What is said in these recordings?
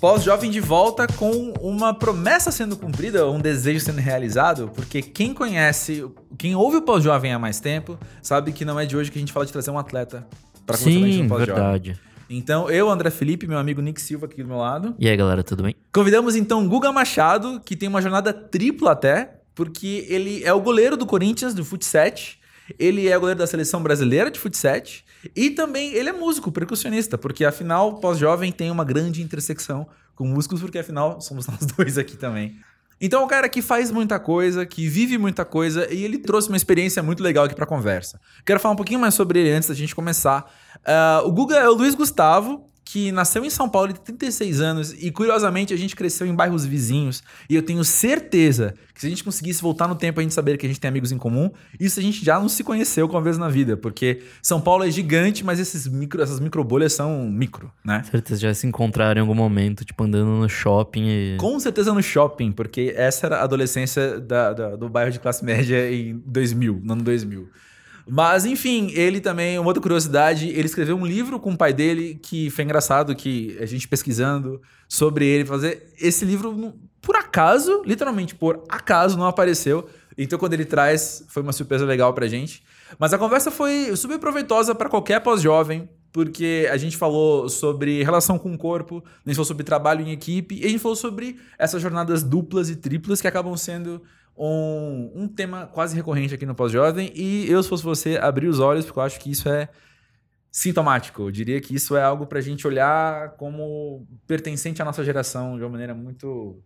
Pós-jovem de volta com uma promessa sendo cumprida, um desejo sendo realizado, porque quem conhece, quem ouve o pós-jovem há mais tempo, sabe que não é de hoje que a gente fala de trazer um atleta para Sim, verdade. Então, eu, André Felipe, meu amigo Nick Silva aqui do meu lado. E aí, galera, tudo bem? Convidamos então Guga Machado, que tem uma jornada tripla até, porque ele é o goleiro do Corinthians, do futsal. Ele é goleiro da seleção brasileira de futsal. E também ele é músico, percussionista, porque afinal, pós-jovem tem uma grande intersecção com músicos, porque afinal somos nós dois aqui também. Então, o cara que faz muita coisa, que vive muita coisa, e ele trouxe uma experiência muito legal aqui pra conversa. Quero falar um pouquinho mais sobre ele antes da gente começar. Uh, o Guga é o Luiz Gustavo, que nasceu em São Paulo, ele tem 36 anos, e curiosamente a gente cresceu em bairros vizinhos, e eu tenho certeza que se a gente conseguisse voltar no tempo a gente saber que a gente tem amigos em comum, isso a gente já não se conheceu uma vez na vida, porque São Paulo é gigante, mas esses micro, essas microbolhas são micro, né? Certeza já se encontraram em algum momento, tipo, andando no shopping e... Com certeza no shopping, porque essa era a adolescência da, da, do bairro de classe média em 2000, no ano 2000. Mas, enfim, ele também, uma outra curiosidade, ele escreveu um livro com o pai dele que foi engraçado, que a gente pesquisando sobre ele, fazer. Esse livro, por acaso, literalmente por acaso, não apareceu. Então, quando ele traz, foi uma surpresa legal pra gente. Mas a conversa foi super proveitosa para qualquer pós-jovem, porque a gente falou sobre relação com o corpo, a gente falou sobre trabalho em equipe, e a gente falou sobre essas jornadas duplas e triplas que acabam sendo um, um tema quase recorrente aqui no Pós-Jovem. E eu, se fosse você, abrir os olhos, porque eu acho que isso é sintomático. Eu diria que isso é algo para a gente olhar como pertencente à nossa geração de uma maneira muito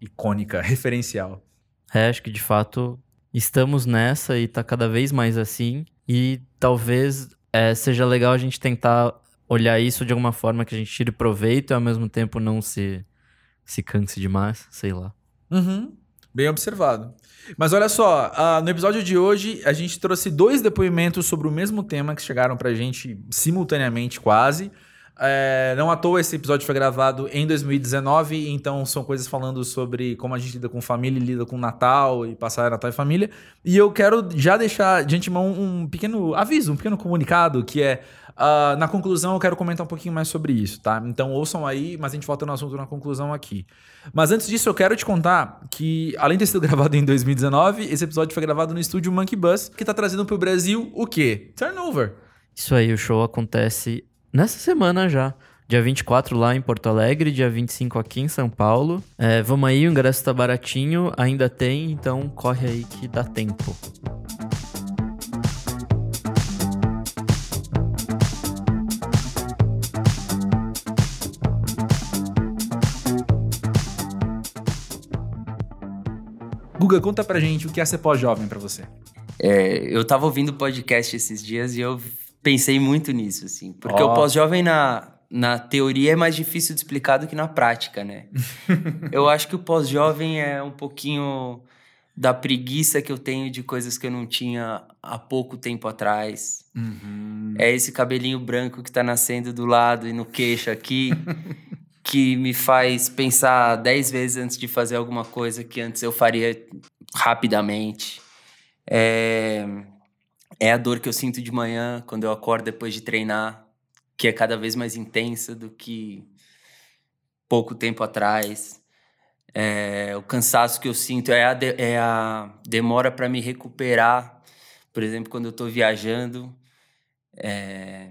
icônica, referencial. É, acho que de fato estamos nessa e tá cada vez mais assim. E talvez é, seja legal a gente tentar olhar isso de alguma forma que a gente tire proveito e ao mesmo tempo não se, se canse demais, sei lá. Uhum. Bem observado. Mas olha só, uh, no episódio de hoje a gente trouxe dois depoimentos sobre o mesmo tema que chegaram pra gente simultaneamente quase. É, não à toa esse episódio foi gravado em 2019, então são coisas falando sobre como a gente lida com família e lida com Natal e passar Natal em família. E eu quero já deixar de antemão um pequeno aviso, um pequeno comunicado, que é uh, na conclusão eu quero comentar um pouquinho mais sobre isso, tá? Então ouçam aí, mas a gente volta no assunto na conclusão aqui. Mas antes disso, eu quero te contar que, além de ter sido gravado em 2019, esse episódio foi gravado no estúdio Monkey Bus, que tá trazendo pro Brasil o quê? Turnover. Isso aí, o show acontece nessa semana já. Dia 24 lá em Porto Alegre, dia 25 aqui em São Paulo. É, vamos aí, o ingresso tá baratinho, ainda tem, então corre aí que dá tempo. Guga, conta pra gente o que é ser pós-jovem pra você. É, eu tava ouvindo podcast esses dias e eu pensei muito nisso, assim. Porque oh. o pós-jovem, na, na teoria, é mais difícil de explicar do que na prática, né? eu acho que o pós-jovem é um pouquinho da preguiça que eu tenho de coisas que eu não tinha há pouco tempo atrás. Uhum. É esse cabelinho branco que tá nascendo do lado e no queixo aqui. que me faz pensar dez vezes antes de fazer alguma coisa que antes eu faria rapidamente. É é a dor que eu sinto de manhã quando eu acordo depois de treinar, que é cada vez mais intensa do que pouco tempo atrás. É, o cansaço que eu sinto é a, de, é a demora para me recuperar. Por exemplo, quando eu estou viajando, é,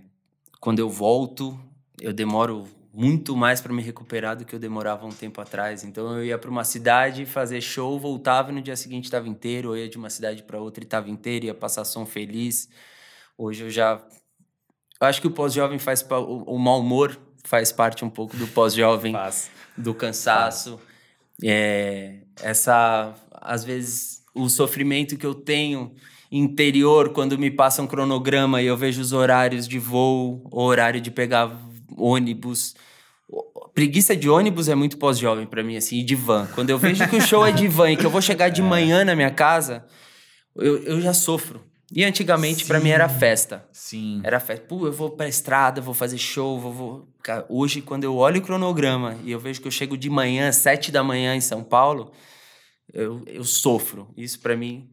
quando eu volto, eu demoro muito mais para me recuperar do que eu demorava um tempo atrás. Então eu ia para uma cidade fazer show, voltava e no dia seguinte estava inteiro, ou ia de uma cidade para outra e estava inteiro, ia passar som feliz. Hoje eu já eu acho que o pós-jovem faz o, o mau humor faz parte um pouco do pós-jovem, do cansaço. É, essa às vezes o sofrimento que eu tenho interior quando me passa um cronograma e eu vejo os horários de voo, o horário de pegar ônibus. Preguiça de ônibus é muito pós-jovem para mim, assim, e de van. Quando eu vejo que o show é de van e que eu vou chegar de é. manhã na minha casa, eu, eu já sofro. E antigamente, para mim, era festa. Sim. Era festa. Pô, eu vou pra estrada, vou fazer show, vou, vou... Hoje, quando eu olho o cronograma e eu vejo que eu chego de manhã, sete da manhã em São Paulo, eu, eu sofro. Isso para mim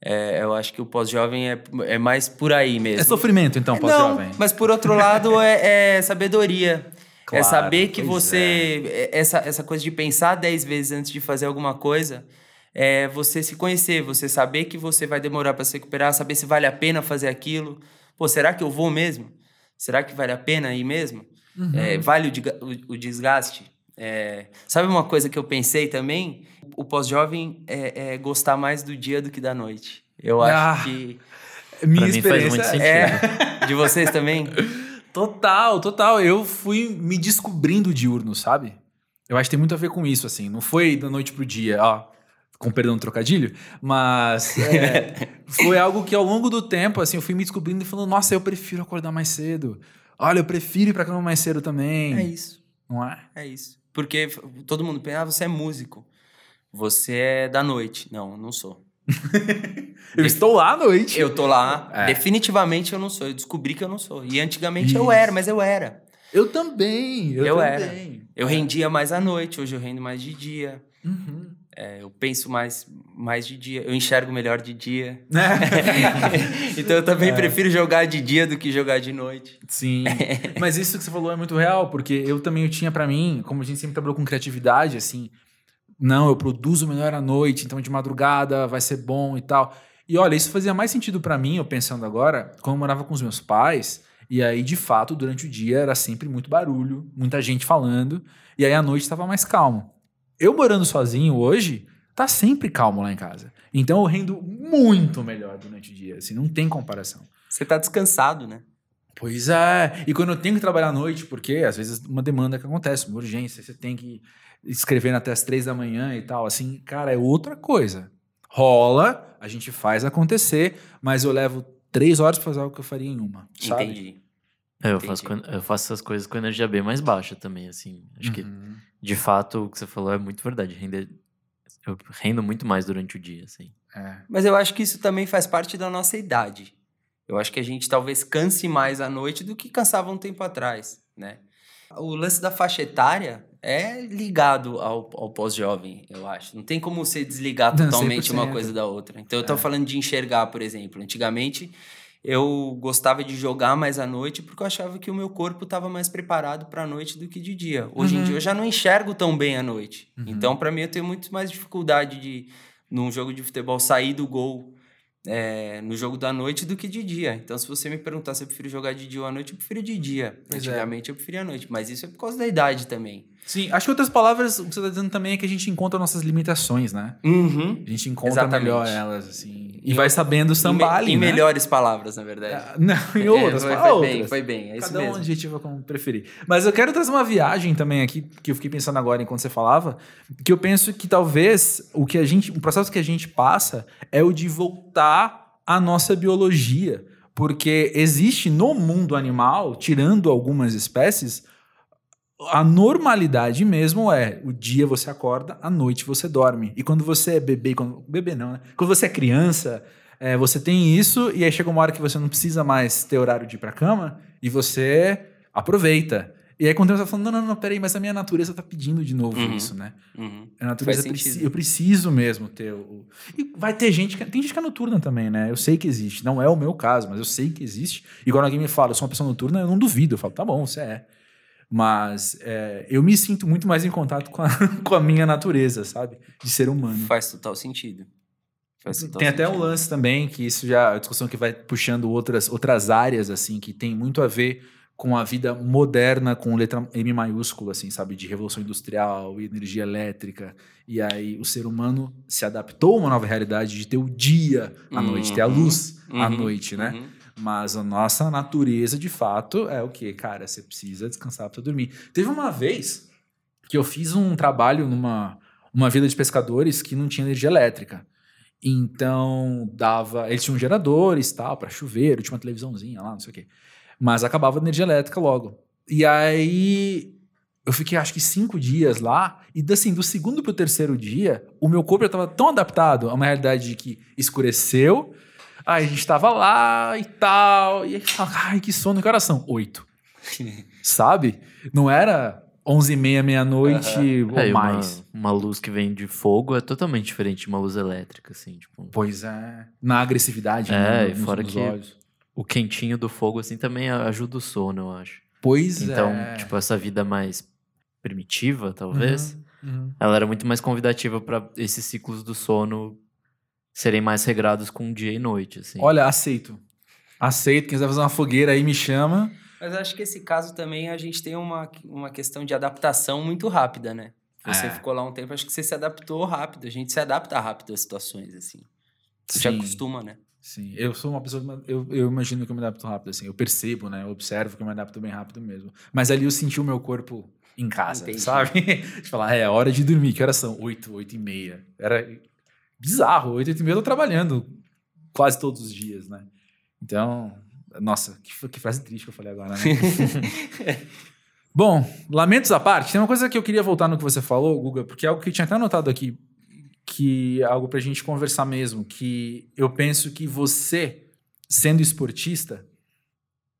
é, eu acho que o pós-jovem é, é mais por aí mesmo. É sofrimento, então, pós-jovem. Mas por outro lado, é, é, sabedoria. É saber que você. É. Essa, essa coisa de pensar dez vezes antes de fazer alguma coisa é você se conhecer, você saber que você vai demorar para se recuperar, saber se vale a pena fazer aquilo. Pô, será que eu vou mesmo? Será que vale a pena ir mesmo? Uhum. É, vale o, o, o desgaste? É, sabe uma coisa que eu pensei também? O pós-jovem é, é, gostar mais do dia do que da noite. Eu ah, acho que. Minha pra experiência é. De vocês também? Total, total. Eu fui me descobrindo diurno, sabe? Eu acho que tem muito a ver com isso, assim. Não foi da noite pro dia, ó com perdão do trocadilho, mas é, foi algo que ao longo do tempo, assim, eu fui me descobrindo e falando, nossa, eu prefiro acordar mais cedo. Olha, eu prefiro ir pra cama mais cedo também. É isso. Não é? É isso. Porque todo mundo pensa, ah, você é músico. Você é da noite. Não, não sou. eu estou lá à noite. Eu tô lá. É. Definitivamente eu não sou. Eu descobri que eu não sou. E antigamente isso. eu era, mas eu era. Eu também. Eu, eu também. era. Eu rendia mais à noite, hoje eu rendo mais de dia. Uhum. É, eu penso mais, mais de dia, eu enxergo melhor de dia. então eu também é. prefiro jogar de dia do que jogar de noite. Sim. Mas isso que você falou é muito real, porque eu também eu tinha para mim, como a gente sempre trabalhou com criatividade, assim, não, eu produzo melhor à noite, então de madrugada vai ser bom e tal. E olha, isso fazia mais sentido para mim, eu pensando agora, quando eu morava com os meus pais, e aí de fato durante o dia era sempre muito barulho, muita gente falando, e aí à noite estava mais calmo. Eu morando sozinho hoje, tá sempre calmo lá em casa. Então eu rendo muito melhor durante o dia, assim, não tem comparação. Você tá descansado, né? Pois é. E quando eu tenho que trabalhar à noite, porque às vezes uma demanda que acontece, uma urgência, você tem que escrever até as três da manhã e tal, assim, cara, é outra coisa. Rola, a gente faz acontecer, mas eu levo três horas para fazer algo que eu faria em uma. Sabe? Entendi. É, eu, faço, eu faço essas coisas com energia bem mais baixa também, assim. Acho uhum. que de fato, o que você falou é muito verdade. Render, eu rendo muito mais durante o dia, assim. É. Mas eu acho que isso também faz parte da nossa idade. Eu acho que a gente talvez canse mais à noite do que cansava um tempo atrás, né? O lance da faixa etária é ligado ao, ao pós-jovem, eu acho. Não tem como você desligar totalmente uma coisa da outra. Então, eu tô é. falando de enxergar, por exemplo. Antigamente, eu gostava de jogar mais à noite porque eu achava que o meu corpo estava mais preparado para a noite do que de dia. Hoje uhum. em dia eu já não enxergo tão bem à noite. Uhum. Então, para mim, eu tenho muito mais dificuldade de, num jogo de futebol, sair do gol é, no jogo da noite do que de dia. Então, se você me perguntar se eu prefiro jogar de dia ou à noite, eu prefiro de dia. Pois é. Antigamente é. eu preferia à noite, mas isso é por causa da idade também. Sim, acho que outras palavras, o que você está dizendo também é que a gente encontra nossas limitações, né? Uhum. A gente encontra Exatamente. melhor elas, assim. E, vai sabendo sambar ali, Em né? melhores palavras, na verdade. Ah, não, em outras. É, foi, foi outras. bem, foi bem. É Cada um adjetivo como preferir. Mas eu quero trazer uma viagem também aqui, que eu fiquei pensando agora enquanto você falava, que eu penso que talvez o que a gente, o processo que a gente passa é o de voltar à nossa biologia. Porque existe no mundo animal, tirando algumas espécies, a normalidade mesmo é o dia você acorda, à noite você dorme. E quando você é bebê, quando, bebê não, né? Quando você é criança, é, você tem isso e aí chega uma hora que você não precisa mais ter horário de ir pra cama e você aproveita. E aí quando você tá falando, não, não, não, peraí, mas a minha natureza tá pedindo de novo uhum. isso, né? Uhum. A natureza, preci eu preciso mesmo ter o... E vai ter gente, que, tem gente que é noturna também, né? Eu sei que existe, não é o meu caso, mas eu sei que existe. E quando alguém me fala, eu sou uma pessoa noturna, eu não duvido, eu falo, tá bom, você é. Mas é, eu me sinto muito mais em contato com a, com a minha natureza, sabe? De ser humano. Faz total sentido. Faz total tem sentido. até um lance também, que isso já é uma discussão que vai puxando outras, outras áreas, assim, que tem muito a ver com a vida moderna, com letra M maiúscula, assim, sabe? De revolução industrial e energia elétrica. E aí o ser humano se adaptou a uma nova realidade de ter o dia à uhum, noite, ter a luz uhum, à noite, né? Uhum. Mas a nossa natureza, de fato, é o que, cara? Você precisa descansar para dormir. Teve uma vez que eu fiz um trabalho numa uma vila de pescadores que não tinha energia elétrica. Então dava, eles tinham geradores, tal, para chuveiro, tinha uma televisãozinha lá, não sei o quê. Mas acabava a energia elétrica logo. E aí eu fiquei acho que cinco dias lá, e assim, do segundo pro terceiro dia, o meu corpo já estava tão adaptado a uma realidade de que escureceu, Aí a gente tava lá e tal. E aí fala, ai, que sono, que horas são? Oito. Sabe? Não era onze e meia, meia-noite uhum. ou é, mais. Uma, uma, luz que vem de fogo é totalmente diferente de uma luz elétrica, assim. Tipo... Pois é. Na agressividade, é, né? É, e fora que olhos. o quentinho do fogo, assim, também ajuda o sono, eu acho. Pois Então, é. tipo, essa vida mais primitiva, talvez, Uhum, uhum. ela era muito mais convidativa para esses ciclos do sono serem mais regrados com dia e noite, assim. Olha, aceito. Aceito. Quem quiser fazer uma fogueira aí, me chama. Mas acho que esse caso também a gente tem uma, uma questão de adaptação muito rápida, né? Você É. ficou lá um tempo, acho que você se adaptou rápido. A gente se adapta rápido às situações, assim. Você Sim. acostuma, né? Sim, eu sou uma pessoa. Eu, eu imagino que eu me adapto rápido, assim. Eu percebo, né? Eu observo que eu me adapto bem rápido mesmo. Mas ali eu senti o meu corpo em casa, Entendi. sabe? De falar, é hora de dormir. Que horas são? Oito, oito e meia. Era bizarro. Oito, oito e meia eu tô trabalhando quase todos os dias, né? Então, nossa, que, que frase triste que eu falei agora, né? Bom, lamentos à parte, tem uma coisa que eu queria voltar no que você falou, Guga, porque é algo que eu tinha até anotado aqui, que é algo pra gente conversar mesmo, que eu penso que você, sendo esportista,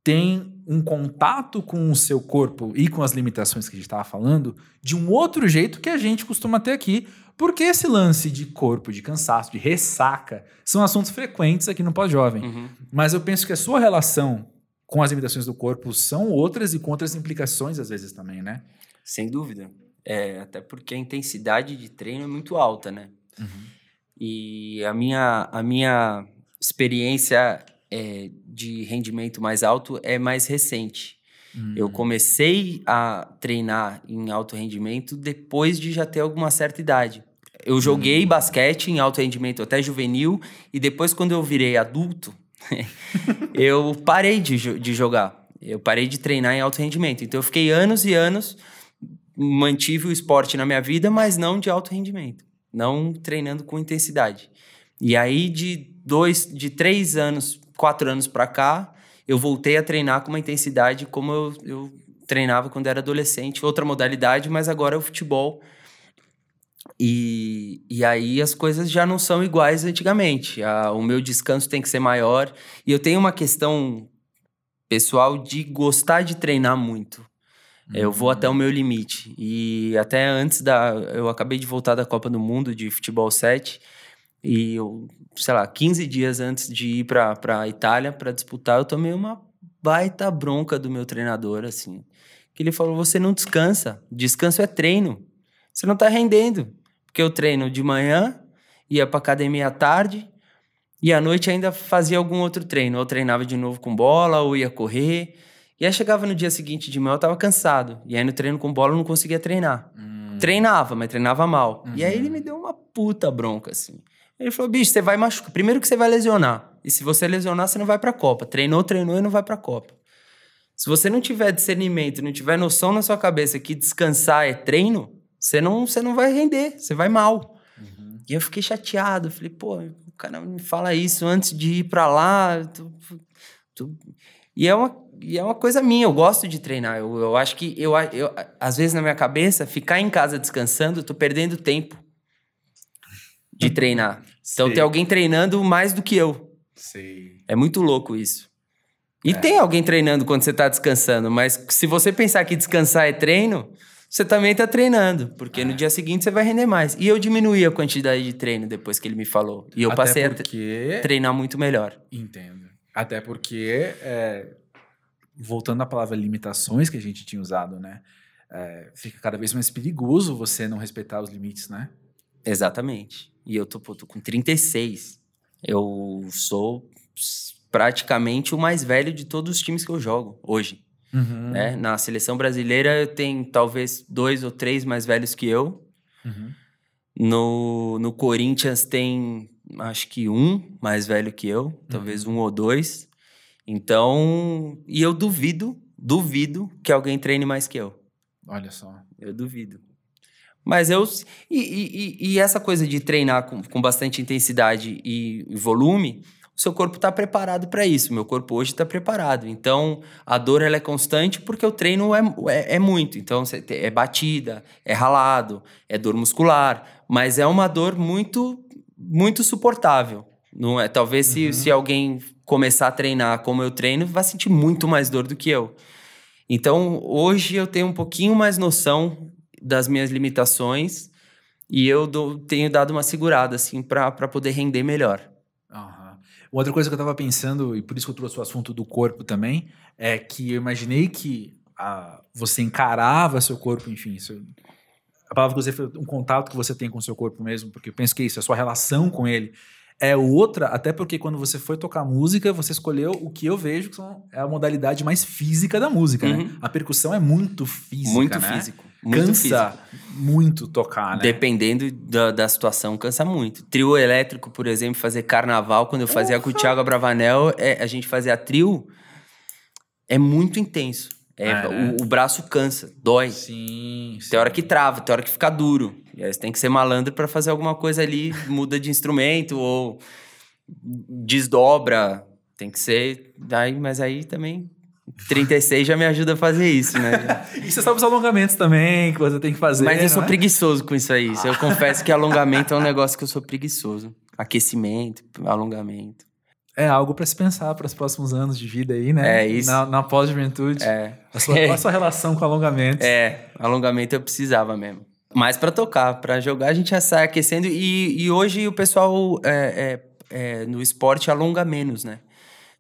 tem um contato com o seu corpo e com as limitações que a gente estava falando de um outro jeito que a gente costuma ter aqui, porque esse lance de corpo, de cansaço, de ressaca, são assuntos frequentes aqui no Pós-Jovem. Uhum. Mas eu penso que a sua relação com as limitações do corpo são outras e com outras implicações às vezes também, né? Sem dúvida. É, até porque a intensidade de treino é muito alta, né? E a minha, a minha experiência é, de rendimento mais alto é mais recente. Hum. Eu comecei a treinar em alto rendimento depois de já ter alguma certa idade. Eu joguei basquete em alto rendimento até juvenil e depois quando eu virei adulto, eu parei de, jo- de jogar. Eu parei de treinar em alto rendimento. Então eu fiquei anos e anos mantive o esporte na minha vida, mas não de alto rendimento, não treinando com intensidade. E aí de dois, de três anos, quatro anos pra cá, eu voltei a treinar com uma intensidade como eu, eu treinava quando era adolescente, outra modalidade, mas agora é o futebol. E, e aí as coisas já não são iguais antigamente. A- o meu descanso tem que ser maior. E eu tenho uma questão pessoal de gostar de treinar muito. É, Eu vou até o meu limite. E até antes da. Eu acabei de voltar da Copa do Mundo de Futebol 7. E eu, sei lá, 15 dias antes de ir pra, pra Itália pra disputar, eu tomei uma baita bronca do meu treinador, assim. Que ele falou: você não descansa. Descanso é treino. Você não tá rendendo. Porque eu treino de manhã, ia pra academia à tarde, e à noite ainda fazia algum outro treino. Ou treinava de novo com bola, ou ia correr. E aí chegava no dia seguinte de manhã, eu tava cansado. E aí no treino com bola eu não conseguia treinar. Hum. Treinava, mas treinava mal. E aí Uhum. ele me deu uma puta bronca, assim. Ele falou, bicho, você vai machucar. Primeiro que você vai lesionar. E se você lesionar, você não vai pra Copa. Treinou, treinou e não vai pra Copa. Se você não tiver discernimento, não tiver noção na sua cabeça que descansar é treino, você não, você não vai render, você vai mal. Uhum. E eu fiquei chateado. Falei, pô, o cara me fala isso antes de ir pra lá. E, é uma, e é uma coisa minha, eu gosto de treinar. Eu, eu acho que, eu, eu, às vezes na minha cabeça, ficar em casa descansando, eu tô perdendo tempo de treinar. Então Sei. tem alguém treinando mais do que eu. Sei. É muito louco isso. E tem alguém treinando quando você tá descansando, mas se você pensar que descansar é treino, você também tá treinando, porque no dia seguinte você vai render mais. E eu diminuí a quantidade de treino depois que ele me falou. E eu Até passei a porque... treinar muito melhor. Entendo. Até porque, é, voltando à palavra limitações que a gente tinha usado, né? é, fica cada vez mais perigoso você não respeitar os limites, né? Exatamente. E eu tô, pô, tô com 36. Eu sou praticamente o mais velho de todos os times que eu jogo hoje. Uhum. né? Na seleção brasileira tem talvez dois ou três mais velhos que eu. Uhum. No, no Corinthians tem acho que um mais velho que eu, talvez um ou dois. Então, e eu duvido, duvido que alguém treine mais que eu. Olha só. Eu duvido. Mas eu. E, e- e- essa coisa de treinar com, com bastante intensidade e, volume, o seu corpo está preparado para isso. Meu corpo hoje está preparado. Então, a dor ela é constante porque o treino é, é, é muito. Então, é batida, é ralado, é dor muscular. Mas é uma dor muito, muito suportável. Não é? Talvez se, se alguém começar a treinar como eu treino, vai sentir muito mais dor do que eu. Então, hoje eu tenho um pouquinho mais noção das minhas limitações e eu dou- tenho dado uma segurada, assim, para poder render melhor. Aham. Outra coisa que eu tava pensando, e por isso que eu trouxe o assunto do corpo também, é que eu imaginei que a, você encarava seu corpo, enfim, seu, a palavra que você foi um contato que você tem com o seu corpo mesmo, porque eu penso que é isso, a sua relação com ele é outra, até porque quando você foi tocar música, você escolheu o que eu vejo que são, é a modalidade mais física da música, né? Uhum. né? A percussão é muito física, Muito né? físico. Muito Cansa físico. muito tocar, né? Dependendo da, da situação, cansa muito. Trio elétrico, por exemplo, fazer carnaval, quando eu fazia com o Thiago Abravanel, é, a gente fazia trio, é muito intenso. É, É, né? o, o braço cansa, dói. Sim, sim. Tem hora que trava, tem hora que fica duro. E aí você tem que ser malandro pra fazer alguma coisa ali, muda de instrumento ou desdobra. Tem que ser. Aí, mas aí também. 36 já me ajuda a fazer isso, né? E você sabe os alongamentos também que você tem que fazer. Mas eu sou é? preguiçoso com isso aí. Eu confesso que alongamento é um negócio que eu sou preguiçoso. Aquecimento, alongamento. É algo pra se pensar para os próximos anos de vida aí, né? É, isso. Na, na pós-juventude. É. A sua, qual a sua relação com alongamentos? É, alongamento eu precisava mesmo. Mas pra tocar, pra jogar a gente já sai aquecendo. E, e hoje o pessoal é, é, é, no esporte alonga menos, né?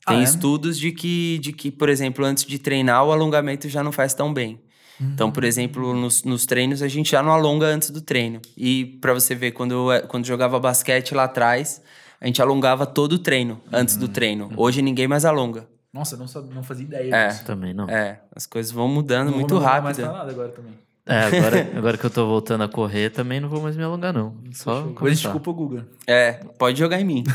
Tem Ah, é? estudos de que, de que, por exemplo, antes de treinar, o alongamento já não faz tão bem. Então, por exemplo, nos, nos treinos, a gente já não alonga antes do treino. E pra você ver, quando, eu- quando jogava basquete lá atrás, a gente alongava todo o treino antes do treino. Hoje ninguém mais alonga. Nossa, eu não, não fazia ideia É. disso. Também não. É, as coisas vão mudando Não vou muito me alongar mais rápido. pra nada agora também. É, agora, agora que eu tô voltando a correr, também não vou mais me alongar, não. Só Depois a gente começar. culpa o Guga. É, pode jogar em mim.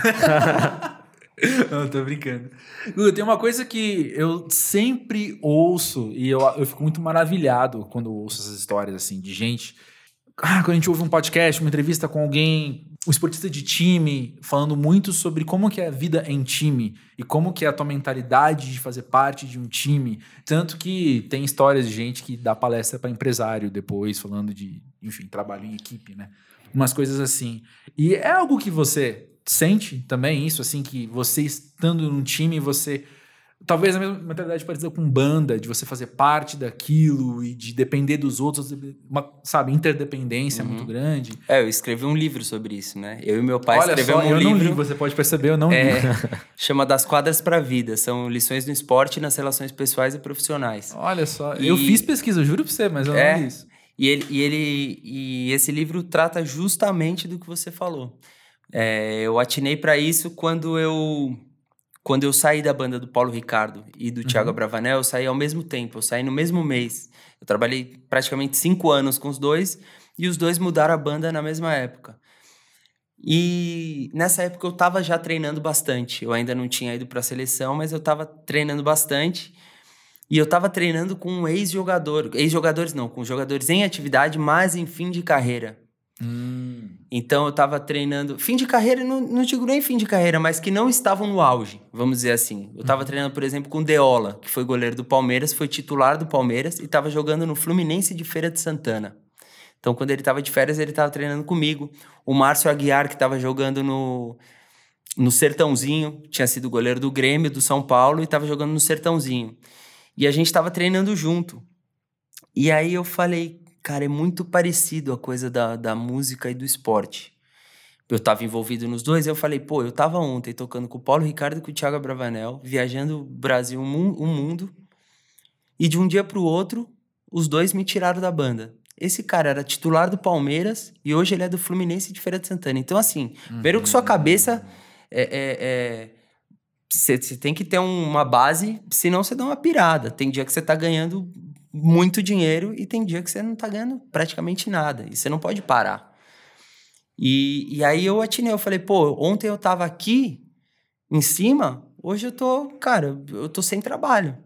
Não, tô brincando. Guga, tem uma coisa que eu sempre ouço e eu, eu fico muito maravilhado quando ouço essas histórias assim de gente. Ah, quando a gente ouve um podcast, uma entrevista com alguém, um esportista de time, falando muito sobre como que é a vida em time e como que é a tua mentalidade de fazer parte de um time. Tanto que tem histórias de gente que dá palestra para empresário depois, falando de, enfim, trabalho em equipe, né? Umas coisas assim. E é algo que você sente também isso, assim, que você estando num time, você. Talvez a mesma mentalidade parecida com banda, de você fazer parte daquilo e de depender dos outros, uma, sabe, interdependência Uhum. muito grande. É, eu escrevi um livro sobre isso, né? Eu e meu pai Olha escrevemos só, um eu não li, livro. você pode perceber, eu não li. É, chama Das Quadras para a Vida. São lições no esporte e nas relações pessoais e profissionais. Olha só, E- eu fiz pesquisa, eu juro pra você, mas eu É. não li isso. E ele, e ele e esse livro trata justamente do que você falou. É, eu atinei para isso quando eu quando eu saí da banda do Paulo Ricardo e do Thiago Bravanel, eu saí ao mesmo tempo, eu saí no mesmo mês. Eu trabalhei praticamente cinco anos com os dois e os dois mudaram a banda na mesma época. E nessa época eu estava já treinando bastante. Eu ainda não tinha ido para a seleção, mas eu estava treinando bastante. E eu estava treinando com um ex-jogador, ex-jogadores não, com jogadores em atividade, mas em fim de carreira. Hum. Então eu estava treinando, fim de carreira, não, não digo nem fim de carreira, mas que não estavam no auge, vamos dizer assim. Eu estava treinando, por exemplo, com o Deola, que foi goleiro do Palmeiras, foi titular do Palmeiras e estava jogando no Fluminense de Feira de Santana. Então, quando ele estava de férias, ele estava treinando comigo. O Márcio Aguiar, que estava jogando no, no Sertãozinho, tinha sido goleiro do Grêmio, do São Paulo, e estava jogando no Sertãozinho. E a gente estava treinando junto. E aí eu falei, cara, é muito parecido a coisa da, da música e do esporte. Eu estava envolvido nos dois, eu falei, pô, eu estava ontem tocando com o Paulo Ricardo e com o Thiago Bravanel, viajando o Brasil, o mu- o mundo, e de um dia para o outro, os dois me tiraram da banda. Esse cara era titular do Palmeiras e hoje ele é do Fluminense de Feira de Santana. Então, assim, primeiro que sua cabeça é. Você tem que ter um- uma base, senão você dá uma pirada. Tem dia que você tá ganhando muito dinheiro e tem dia que você não tá ganhando praticamente nada. E você não pode parar. E, e aí eu atinei, eu falei, pô, ontem eu tava aqui em cima, hoje eu tô, cara, eu tô sem trabalho.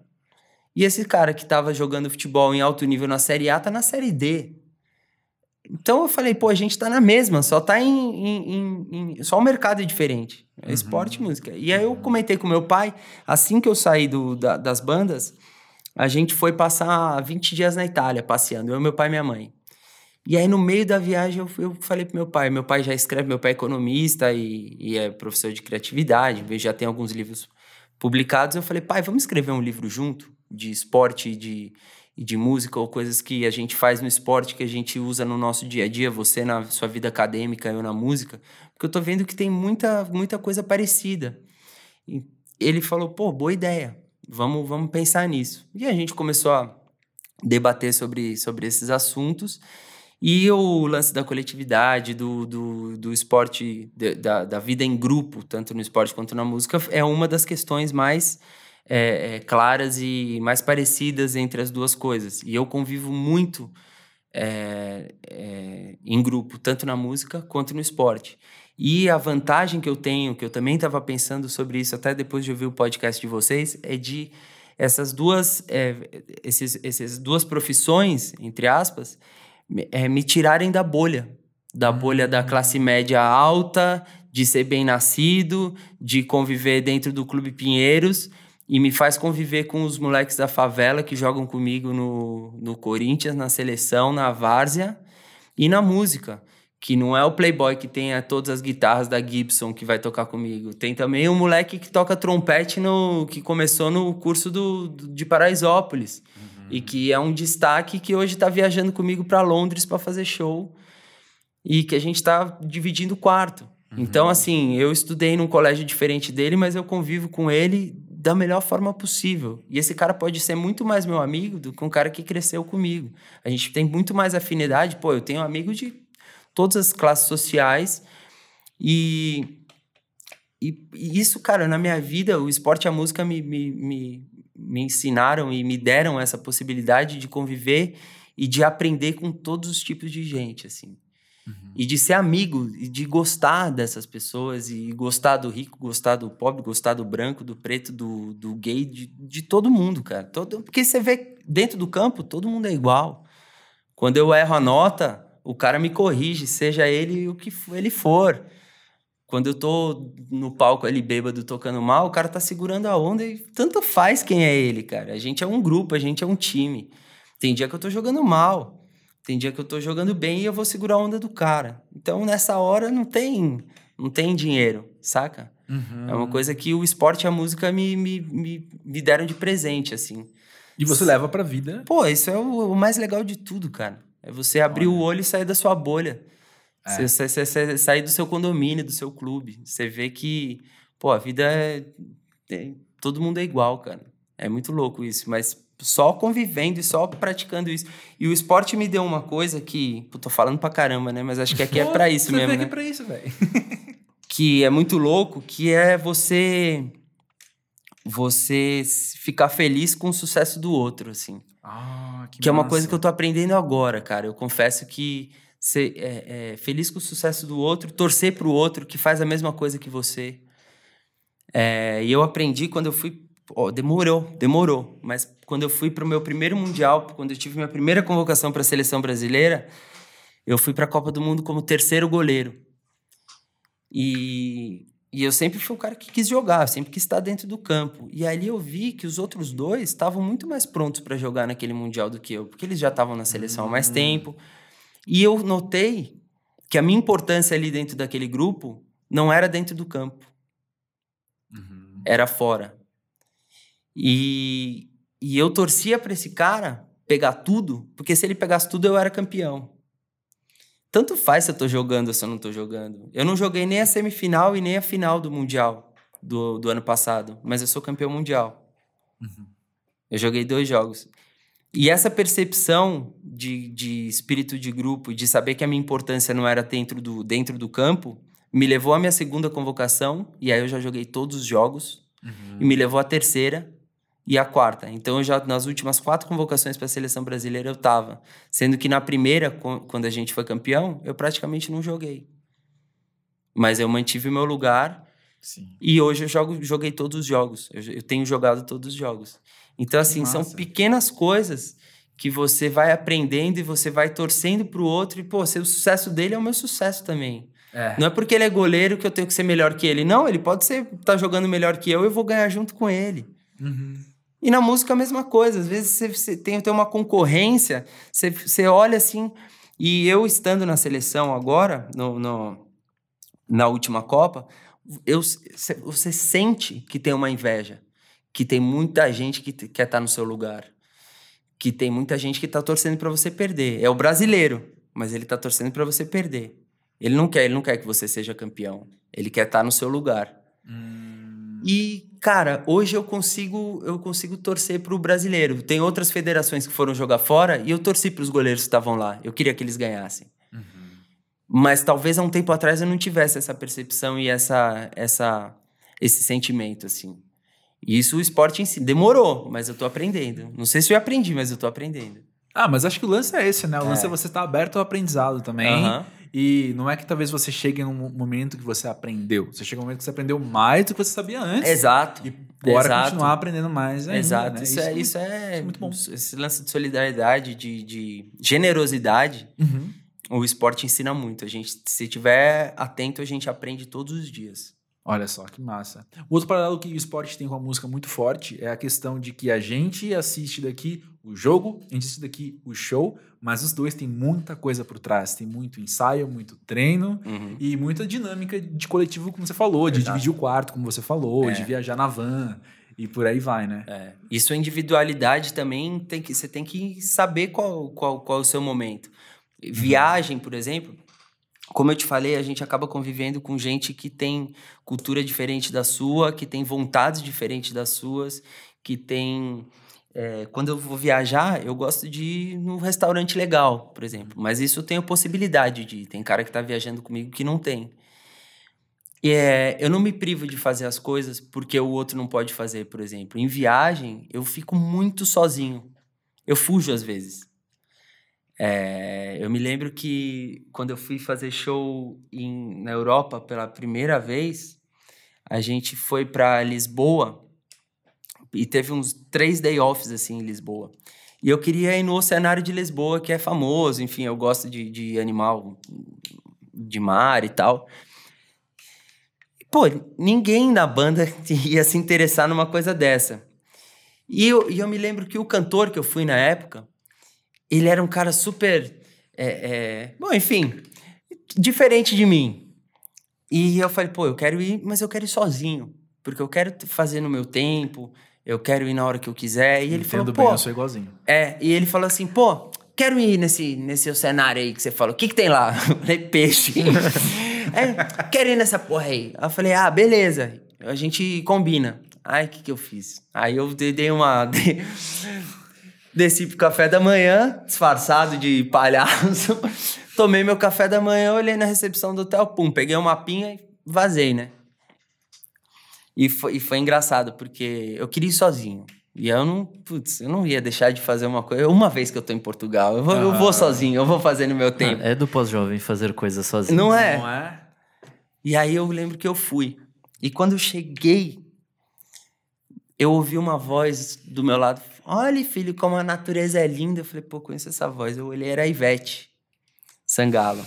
E esse cara que tava jogando futebol em alto nível na Série A tá na Série D. Então eu falei, pô, a gente tá na mesma, só tá em. em- em- em- só o mercado é diferente. É esporte e música. E aí eu comentei com meu pai, assim que eu saí do, da- das bandas, a gente foi passar 20 dias na Itália passeando, eu, meu pai e minha mãe. E aí, no meio da viagem, eu, eu falei pro meu pai. Meu pai já escreve, meu pai é economista e, e é professor de criatividade, já tem alguns livros publicados. Eu falei, pai, vamos escrever um livro junto de esporte e de, de música ou coisas que a gente faz no esporte que a gente usa no nosso dia a dia, você na sua vida acadêmica, eu na música, porque eu tô vendo que tem muita, muita coisa parecida. E ele falou, pô, boa ideia, vamos, vamos pensar nisso. E a gente começou a debater sobre, sobre esses assuntos. E o lance da coletividade, do, do, do esporte, de, da, da vida em grupo, tanto no esporte quanto na música, é uma das questões mais é, é, claras e mais parecidas entre as duas coisas. E eu convivo muito é, é em grupo, tanto na música quanto no esporte. E a vantagem que eu tenho, que eu também estava pensando sobre isso até depois de ouvir o podcast de vocês, é de essas duas, é, esses, essas duas profissões, entre aspas, é, me tirarem da bolha. Da bolha da classe média alta, de ser bem nascido, de conviver dentro do Clube Pinheiros e me faz conviver com os moleques da favela que jogam comigo no, no Corinthians, na seleção, na várzea e na música. Que não é o playboy que tem todas as guitarras da Gibson que vai tocar comigo. Tem também um moleque que toca trompete no que começou no curso do, de Paraisópolis. Uhum. E que é um destaque que hoje está viajando comigo para Londres para fazer show. E que a gente está dividindo o quarto. Uhum. Então, assim, eu estudei num colégio diferente dele, mas eu convivo com ele da melhor forma possível. E esse cara pode ser muito mais meu amigo do que um cara que cresceu comigo. A gente tem muito mais afinidade. Pô, eu tenho amigos de todas as classes sociais e, e, e isso, cara, na minha vida, o esporte e a música me, me, me, me ensinaram e me deram essa possibilidade de conviver e de aprender com todos os tipos de gente, assim. Uhum. E de ser amigo, e de gostar dessas pessoas, e gostar do rico, gostar do pobre, gostar do branco, do preto, do, do gay, de, de todo mundo, cara. Todo, porque você vê dentro do campo, todo mundo é igual. Quando eu erro a nota, o cara me corrige, seja ele o que ele for. Quando eu tô no palco ali bêbado tocando mal, o cara tá segurando a onda e tanto faz quem é ele, cara. A gente é um grupo, a gente é um time. Tem dia que eu tô jogando mal. Tem dia que eu tô jogando bem e eu vou segurar a onda do cara. Então, nessa hora, não tem, não tem dinheiro, saca? Uhum. É uma coisa que o esporte e a música me, me, me, me deram de presente, assim. E você leva pra vida. Pô, isso é o, o mais legal de tudo, cara. É você abrir Olha. o olho e sair da sua bolha. É. Você, você, você, sair do seu condomínio, do seu clube. Você vê que, pô, a vida é, é. Todo mundo é igual, cara. É muito louco isso, mas só convivendo e só praticando isso. E o esporte me deu uma coisa que. Pô, tô falando pra caramba, né? Mas acho que aqui é pra isso mesmo. Aqui né? pra isso, velho. que é muito louco, que é você. Você ficar feliz com o sucesso do outro, assim. Ah, que que é uma coisa que eu tô aprendendo agora, cara. Eu confesso que ser é, é, feliz com o sucesso do outro, torcer pro outro que faz a mesma coisa que você. É, e eu aprendi quando eu fui Oh, demorou, demorou. Mas quando eu fui para o meu primeiro mundial, quando eu tive minha primeira convocação para a seleção brasileira, eu fui para a Copa do Mundo como terceiro goleiro. E, e eu sempre fui o cara que quis jogar, sempre quis estar dentro do campo. E ali eu vi que os outros dois estavam muito mais prontos para jogar naquele mundial do que eu, porque eles já estavam na seleção há mais hum. tempo. E eu notei que a minha importância ali dentro daquele grupo não era dentro do campo, uhum. era fora. E, e eu torcia para esse cara pegar tudo, porque se ele pegasse tudo, eu era campeão. Tanto faz se eu tô jogando ou se eu não tô jogando. Eu não joguei nem a semifinal e nem a final do Mundial do, do ano passado, mas eu sou campeão mundial. Uhum. Eu joguei dois jogos. E essa percepção de, de espírito de grupo, de saber que a minha importância não era dentro do, dentro do campo, me levou à minha segunda convocação, e aí eu já joguei todos os jogos, uhum. e me levou à terceira, e a quarta. Então, eu já nas últimas quatro convocações para a seleção brasileira eu estava. Sendo que na primeira, quando a gente foi campeão, eu praticamente não joguei. Mas eu mantive o meu lugar. Sim. E hoje eu jogo, joguei todos os jogos. Eu, eu tenho jogado todos os jogos. Então, assim, são pequenas coisas que você vai aprendendo e você vai torcendo para o outro. E, pô, o sucesso dele é o meu sucesso também. É. Não é porque ele é goleiro que eu tenho que ser melhor que ele. Não, ele pode ser tá jogando melhor que eu e eu vou ganhar junto com ele. Uhum. E na música a mesma coisa. Às vezes você, você tem, tem uma concorrência, você, você olha assim. E eu estando na seleção agora, no, no na última Copa, eu, você sente que tem uma inveja. Que tem muita gente que quer estar no seu lugar. Que tem muita gente que está torcendo para você perder. É o brasileiro, mas ele está torcendo para você perder. Ele não quer, ele não quer que você seja campeão. Ele quer estar no seu lugar. Hum. E cara, hoje eu consigo eu consigo torcer pro brasileiro. Tem outras federações que foram jogar fora e eu torci pros goleiros que estavam lá. Eu queria que eles ganhassem. Uhum. Mas talvez há um tempo atrás eu não tivesse essa percepção e essa, essa esse sentimento, assim. E isso o esporte em si demorou, mas eu tô aprendendo. Não sei se eu aprendi, mas eu tô aprendendo. Ah, mas acho que o lance é esse, né? O lance é, é você estar tá aberto ao aprendizado também. Uhum. E não é que talvez você chegue num momento que você aprendeu. Você chega num momento que você aprendeu mais do que você sabia antes. Exato. E agora Exato. continuar aprendendo mais ainda. Exato. Né? Isso, é, isso, isso, é, muito bom. Esse lance de solidariedade, de, de generosidade, uhum. o esporte ensina muito. A gente, se tiver atento, a gente aprende todos os dias. Olha só, que massa. O outro paralelo que o esporte tem com a música muito forte é a questão de que a gente assiste daqui o jogo, a gente assiste daqui o show, mas os dois têm muita coisa por trás. Tem muito ensaio, muito treino uhum. e muita dinâmica de coletivo, como você falou, de dividir o quarto, como você falou, é. de viajar na van e por aí vai, né? É. Isso é individualidade também tem que você tem que saber qual, qual, qual é o seu momento. Viagem, por exemplo, como eu te falei, a gente acaba convivendo com gente que tem cultura diferente da sua, que tem vontades diferentes das suas, que tem. É, quando eu vou viajar, eu gosto de ir num restaurante legal, por exemplo. Mas isso eu tenho possibilidade de ir. Tem cara que está viajando comigo que não tem. E é, eu não me privo de fazer as coisas porque o outro não pode fazer, por exemplo. Em viagem, eu fico muito sozinho. Eu fujo às vezes. É, eu me lembro que quando eu fui fazer show em, na Europa pela primeira vez, a gente foi para Lisboa e teve uns três day offs assim em Lisboa. E eu queria ir no cenário de Lisboa, que é famoso, enfim, eu gosto de, de animal de mar e tal. Pô, ninguém na banda ia se interessar numa coisa dessa. E eu, e eu me lembro que o cantor que eu fui na época, ele era um cara super. É, é, bom, enfim, diferente de mim. E eu falei, pô, eu quero ir, mas eu quero ir sozinho. Porque eu quero fazer no meu tempo, eu quero ir na hora que eu quiser. E ele Entendo falou, pô. eu sou igualzinho. É, e ele falou assim, pô, quero ir nesse, nesse cenário aí que você falou. O que, que tem lá? Eu falei, peixe. é, quero ir nessa porra aí. Eu falei, ah, beleza. A gente combina. Aí, o que, que eu fiz? Aí eu dei uma. Desci pro café da manhã, disfarçado de palhaço. Tomei meu café da manhã, olhei na recepção do hotel, pum, peguei uma mapinha e vazei, né? E foi, e foi engraçado, porque eu queria ir sozinho. E eu não, putz, eu não ia deixar de fazer uma coisa. Uma vez que eu tô em Portugal, eu vou, ah. eu vou ah. sozinho, eu vou fazer no meu tempo. É do pós-jovem fazer coisas sozinho. Não é? Não é? E aí eu lembro que eu fui. E quando eu cheguei, eu ouvi uma voz do meu lado Olha, filho, como a natureza é linda. Eu falei, pô, conheço essa voz. Eu olhei, era a Ivete Sangalo.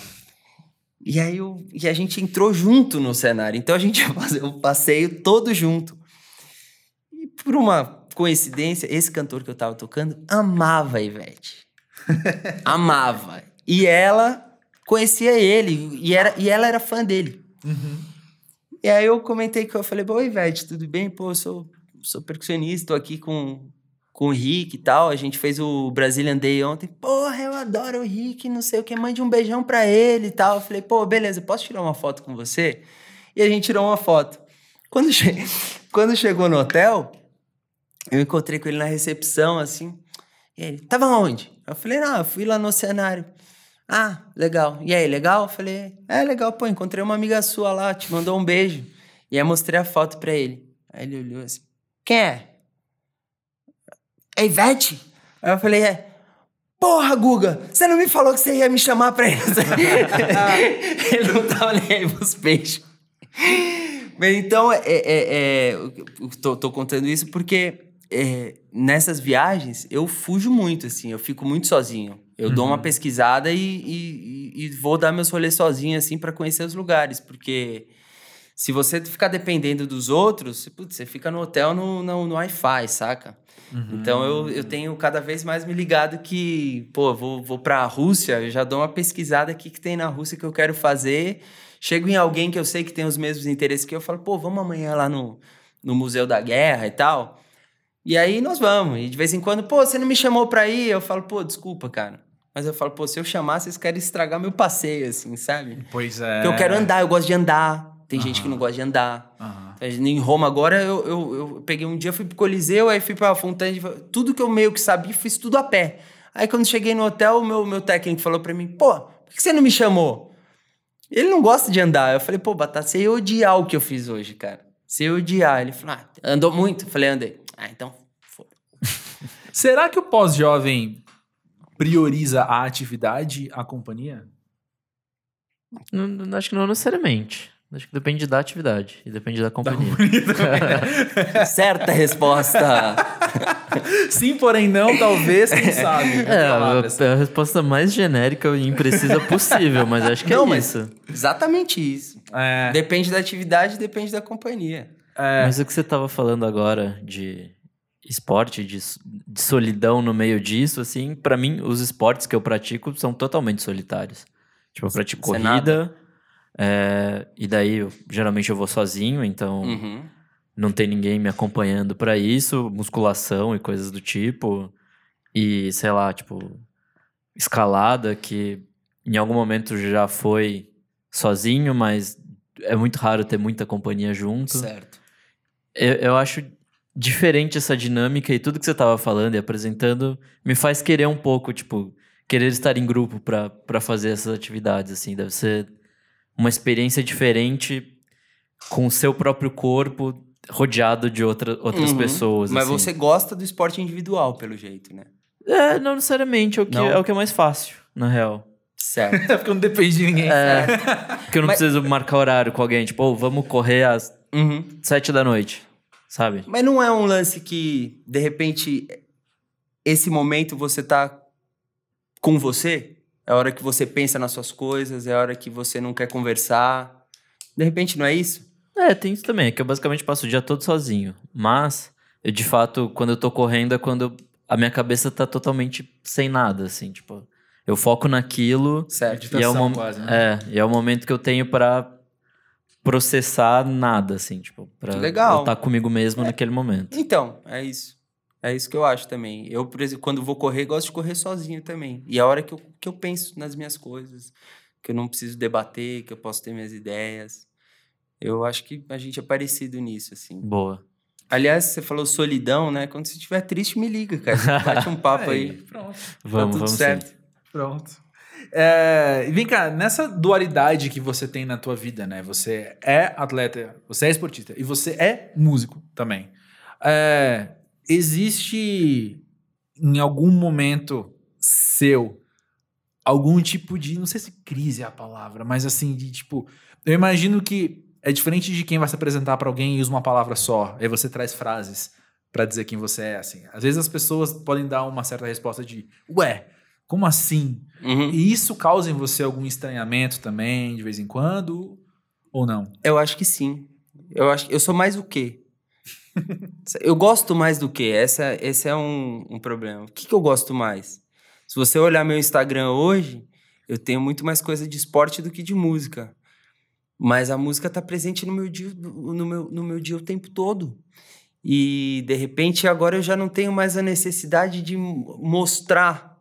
E aí eu, e a gente entrou junto no cenário. Então a gente ia fazer o passeio todo junto. E por uma coincidência, esse cantor que eu tava tocando amava a Ivete. amava. E ela conhecia ele. E, era, e ela era fã dele. Uhum. E aí eu comentei que eu falei, oi, Ivete, tudo bem? Pô, eu sou, sou percussionista, tô aqui com com o Rick e tal. A gente fez o Brazilian Day ontem. Porra, eu adoro o Rick, não sei o que. Mande um beijão pra ele e tal. Eu falei, pô, beleza, posso tirar uma foto com você? E a gente tirou uma foto. Quando, che... Quando chegou no hotel, eu encontrei com ele na recepção, assim. E ele, tava onde? Eu falei, não, eu fui lá no cenário. Ah, legal. E aí, legal? Eu falei, é legal, pô, encontrei uma amiga sua lá, te mandou um beijo. E aí mostrei a foto pra ele. Aí ele olhou assim, quem é? É Ivete? Aí eu falei, é. Porra, Guga, você não me falou que você ia me chamar pra isso? Ele não tava nem aí pros peixes. Então, é, é, é, tô, tô contando isso porque é, nessas viagens eu fujo muito, assim, eu fico muito sozinho. Eu uhum. dou uma uhum. pesquisada e, e, e, vou dar meus rolês sozinho, assim, para conhecer os lugares, porque se você ficar dependendo dos outros, putz, você fica no hotel no, no, no Wi-Fi, saca? Uhum. Então eu, eu tenho cada vez mais me ligado que, pô, vou, vou pra Rússia, eu já dou uma pesquisada aqui que tem na Rússia que eu quero fazer. Chego em alguém que eu sei que tem os mesmos interesses que eu, falo, pô, vamos amanhã lá no, no Museu da Guerra e tal. E aí nós vamos. E de vez em quando, pô, você não me chamou pra ir? Eu falo, pô, desculpa, cara. Mas eu falo, pô, se eu chamar, vocês querem estragar meu passeio, assim, sabe? Pois é. Porque eu quero andar, eu gosto de andar. Tem gente que não gosta de andar. Aham. Em Roma agora, eu, eu, eu peguei um dia, fui pro Coliseu, aí fui pra Fontaine, tudo que eu meio que sabia, fiz tudo a pé. Aí quando cheguei no hotel, o meu, meu técnico falou pra mim, pô, por que você não me chamou? Ele não gosta de andar. Eu falei, pô, Batata, você ia odiar o que eu fiz hoje, cara. Você ia odiar. Ele falou, ah, andou muito? Eu falei, andei. Ah, então, foda. Será que o pós-jovem prioriza a atividade, a companhia? Não- acho que não necessariamente. Acho que depende da atividade e depende da companhia. Certa resposta. Sim, porém não, talvez, quem sabe. É, a, a resposta mais genérica e imprecisa possível, mas acho que Não, é mas- isso. Exatamente isso. É, Depende da atividade, depende da companhia. é, Mas o que você estava falando agora de esporte, de, de solidão no meio disso, assim, pra mim, os esportes que eu pratico são totalmente solitários. Tipo, eu pratico Você corrida, é, e daí eu- geralmente eu vou sozinho, então Uhum. não tem ninguém me acompanhando pra isso, musculação e coisas do tipo. E, sei lá, tipo, escalada, que em algum momento já foi sozinho, mas é muito raro ter muita companhia junto. Certo. Eu, eu acho diferente essa dinâmica e tudo que você tava falando e apresentando me faz querer um pouco, tipo, querer estar em grupo pra pra fazer essas atividades, assim. Deve ser uma experiência diferente com o seu próprio corpo rodeado de outra, outras Uhum. pessoas, Mas assim. você gosta do esporte individual, pelo jeito, né? É, não necessariamente, é o que, Não? é, o que é mais fácil, na real. Certo. é porque não depende de ninguém. É, porque eu não Mas- preciso marcar horário com alguém, tipo, "Ô, vamos correr às Uhum. sete da noite, sabe? Mas não é um lance que, de repente, esse momento você tá com você? É a hora que você pensa nas suas coisas, é a hora que você não quer conversar. De repente, não é isso? É, tem isso também, é que eu basicamente passo o dia todo sozinho. Mas, eu, de fato, quando eu tô correndo é quando eu- a minha cabeça tá totalmente sem nada, assim, tipo... Eu foco naquilo Certo. e é, quase, né? é, e é o momento que eu tenho pra processar nada, assim, tipo... Pra Que legal. eu estar comigo mesmo naquele momento. Então, é isso. É isso que eu acho também. Eu, por exemplo, quando vou correr, gosto de correr sozinho também. E é a hora que eu, que eu penso nas minhas coisas, que eu não preciso debater, que eu posso ter minhas ideias. Eu acho que a gente é parecido nisso, assim. Boa. Aliás, você falou solidão, né? Quando você estiver triste, me liga, cara. Bate um papo aí. Pronto. Vamos, tá tudo vamos certo. sim. Pronto. É, e vem cá, nessa dualidade que você tem na tua vida, né? Você é atleta, você é esportista e você é músico também. É, existe em algum momento seu algum tipo de, não sei se crise é a palavra, mas assim, de tipo, eu imagino que é diferente de quem vai se apresentar pra alguém e usa uma palavra só, aí você traz frases pra dizer quem você é, assim. Às vezes as pessoas podem dar uma certa resposta de, ué, como assim? Uhum. E isso causa em você algum estranhamento também, de vez em quando? Ou não? Eu acho que sim. Eu acho eu sou mais o quê? Eu gosto mais do quê? Essa, esse é um, um problema. O que, que eu gosto mais? Se você olhar meu Instagram hoje, eu tenho muito mais coisa de esporte do que de música. Mas a música tá presente no meu dia, no meu, no meu dia o tempo todo. E, de repente, agora eu já não tenho mais a necessidade de mo- mostrar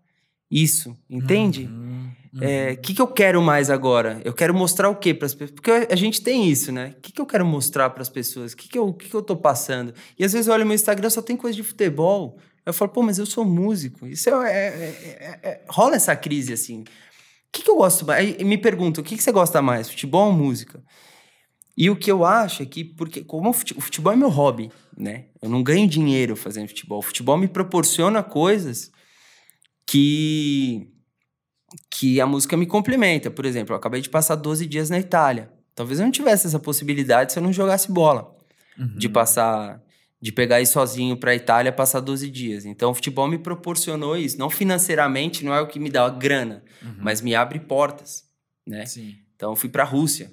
isso, entende? Uhum, uhum. É, O que, que eu quero mais agora? Eu quero mostrar o quê para as pessoas? Porque a gente tem isso, né? O que, que eu quero mostrar para as pessoas? O que, que, eu, o que, que eu tô passando? E às vezes eu olho meu Instagram, só tem coisa de futebol. Eu falo, pô, mas eu sou músico. Isso é, é- é- é- é- rola essa crise assim. O que, que eu gosto mais? Aí me perguntam, o que, que você gosta mais, futebol ou música? E o que eu acho é que, porque como o o futebol é meu hobby, né? Eu não ganho dinheiro fazendo futebol. O futebol me proporciona coisas que que a música me complementa. Por exemplo, eu acabei de passar 12 dias na Itália. Talvez eu não tivesse essa possibilidade se eu não jogasse bola. Uhum. De passar, de pegar ir sozinho para a Itália passar 12 dias. Então, o futebol me proporcionou isso. Não financeiramente, não é o que me dá a grana, Uhum. mas me abre portas, né? Sim. Então, eu fui para a Rússia.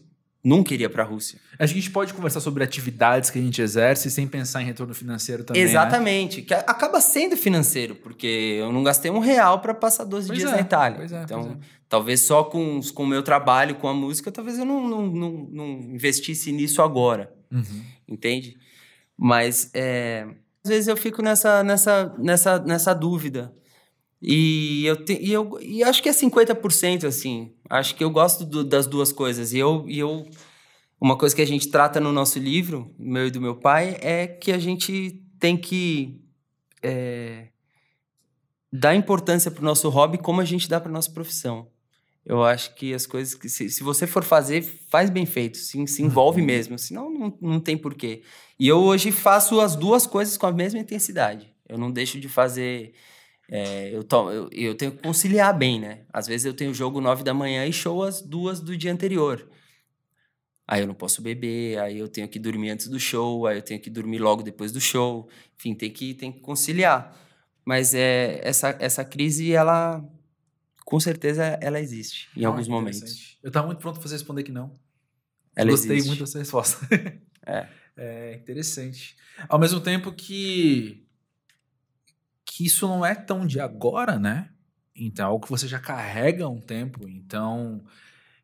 Nunca iria para a Rússia. Acho que a gente pode conversar sobre atividades que a gente exerce sem pensar em retorno financeiro também. né? Exatamente. Que a- acaba sendo financeiro, porque eu não gastei um real para passar 12 Pois dias é, na Itália. pois é, então, pois é. talvez só com, com o meu trabalho, com a música, talvez eu não, não, não, não investisse nisso agora. Uhum. entende? Mas é, às vezes eu fico nessa, nessa, nessa, nessa dúvida. E eu, te, e eu e acho que é 50% assim. Acho que eu gosto do- das duas coisas. E eu, e eu uma coisa que a gente trata no nosso livro, meu e do meu pai, é que a gente tem que é, dar importância para o nosso hobby como a gente dá para nossa profissão. Eu acho que as coisas que se, se você for fazer, faz bem feito, se, se envolve uhum. mesmo, senão não, não tem porquê. E eu hoje faço as duas coisas com a mesma intensidade. Eu não deixo de fazer. É, eu, to, eu, eu, tenho que conciliar bem, né? Às vezes eu tenho jogo nove da manhã e show às duas do dia anterior. Aí eu não posso beber, aí eu tenho que dormir antes do show, aí eu tenho que dormir logo depois do show. Enfim, tem que, tem que conciliar. Mas é, essa, essa crise, ela com certeza ela existe em ah, alguns momentos. Eu estava muito pronto para você responder que não. Ela Gostei existe. muito dessa resposta. é. É interessante. Ao mesmo tempo que que isso não é tão de agora, né? Então, é algo que você já carrega há um tempo. Então,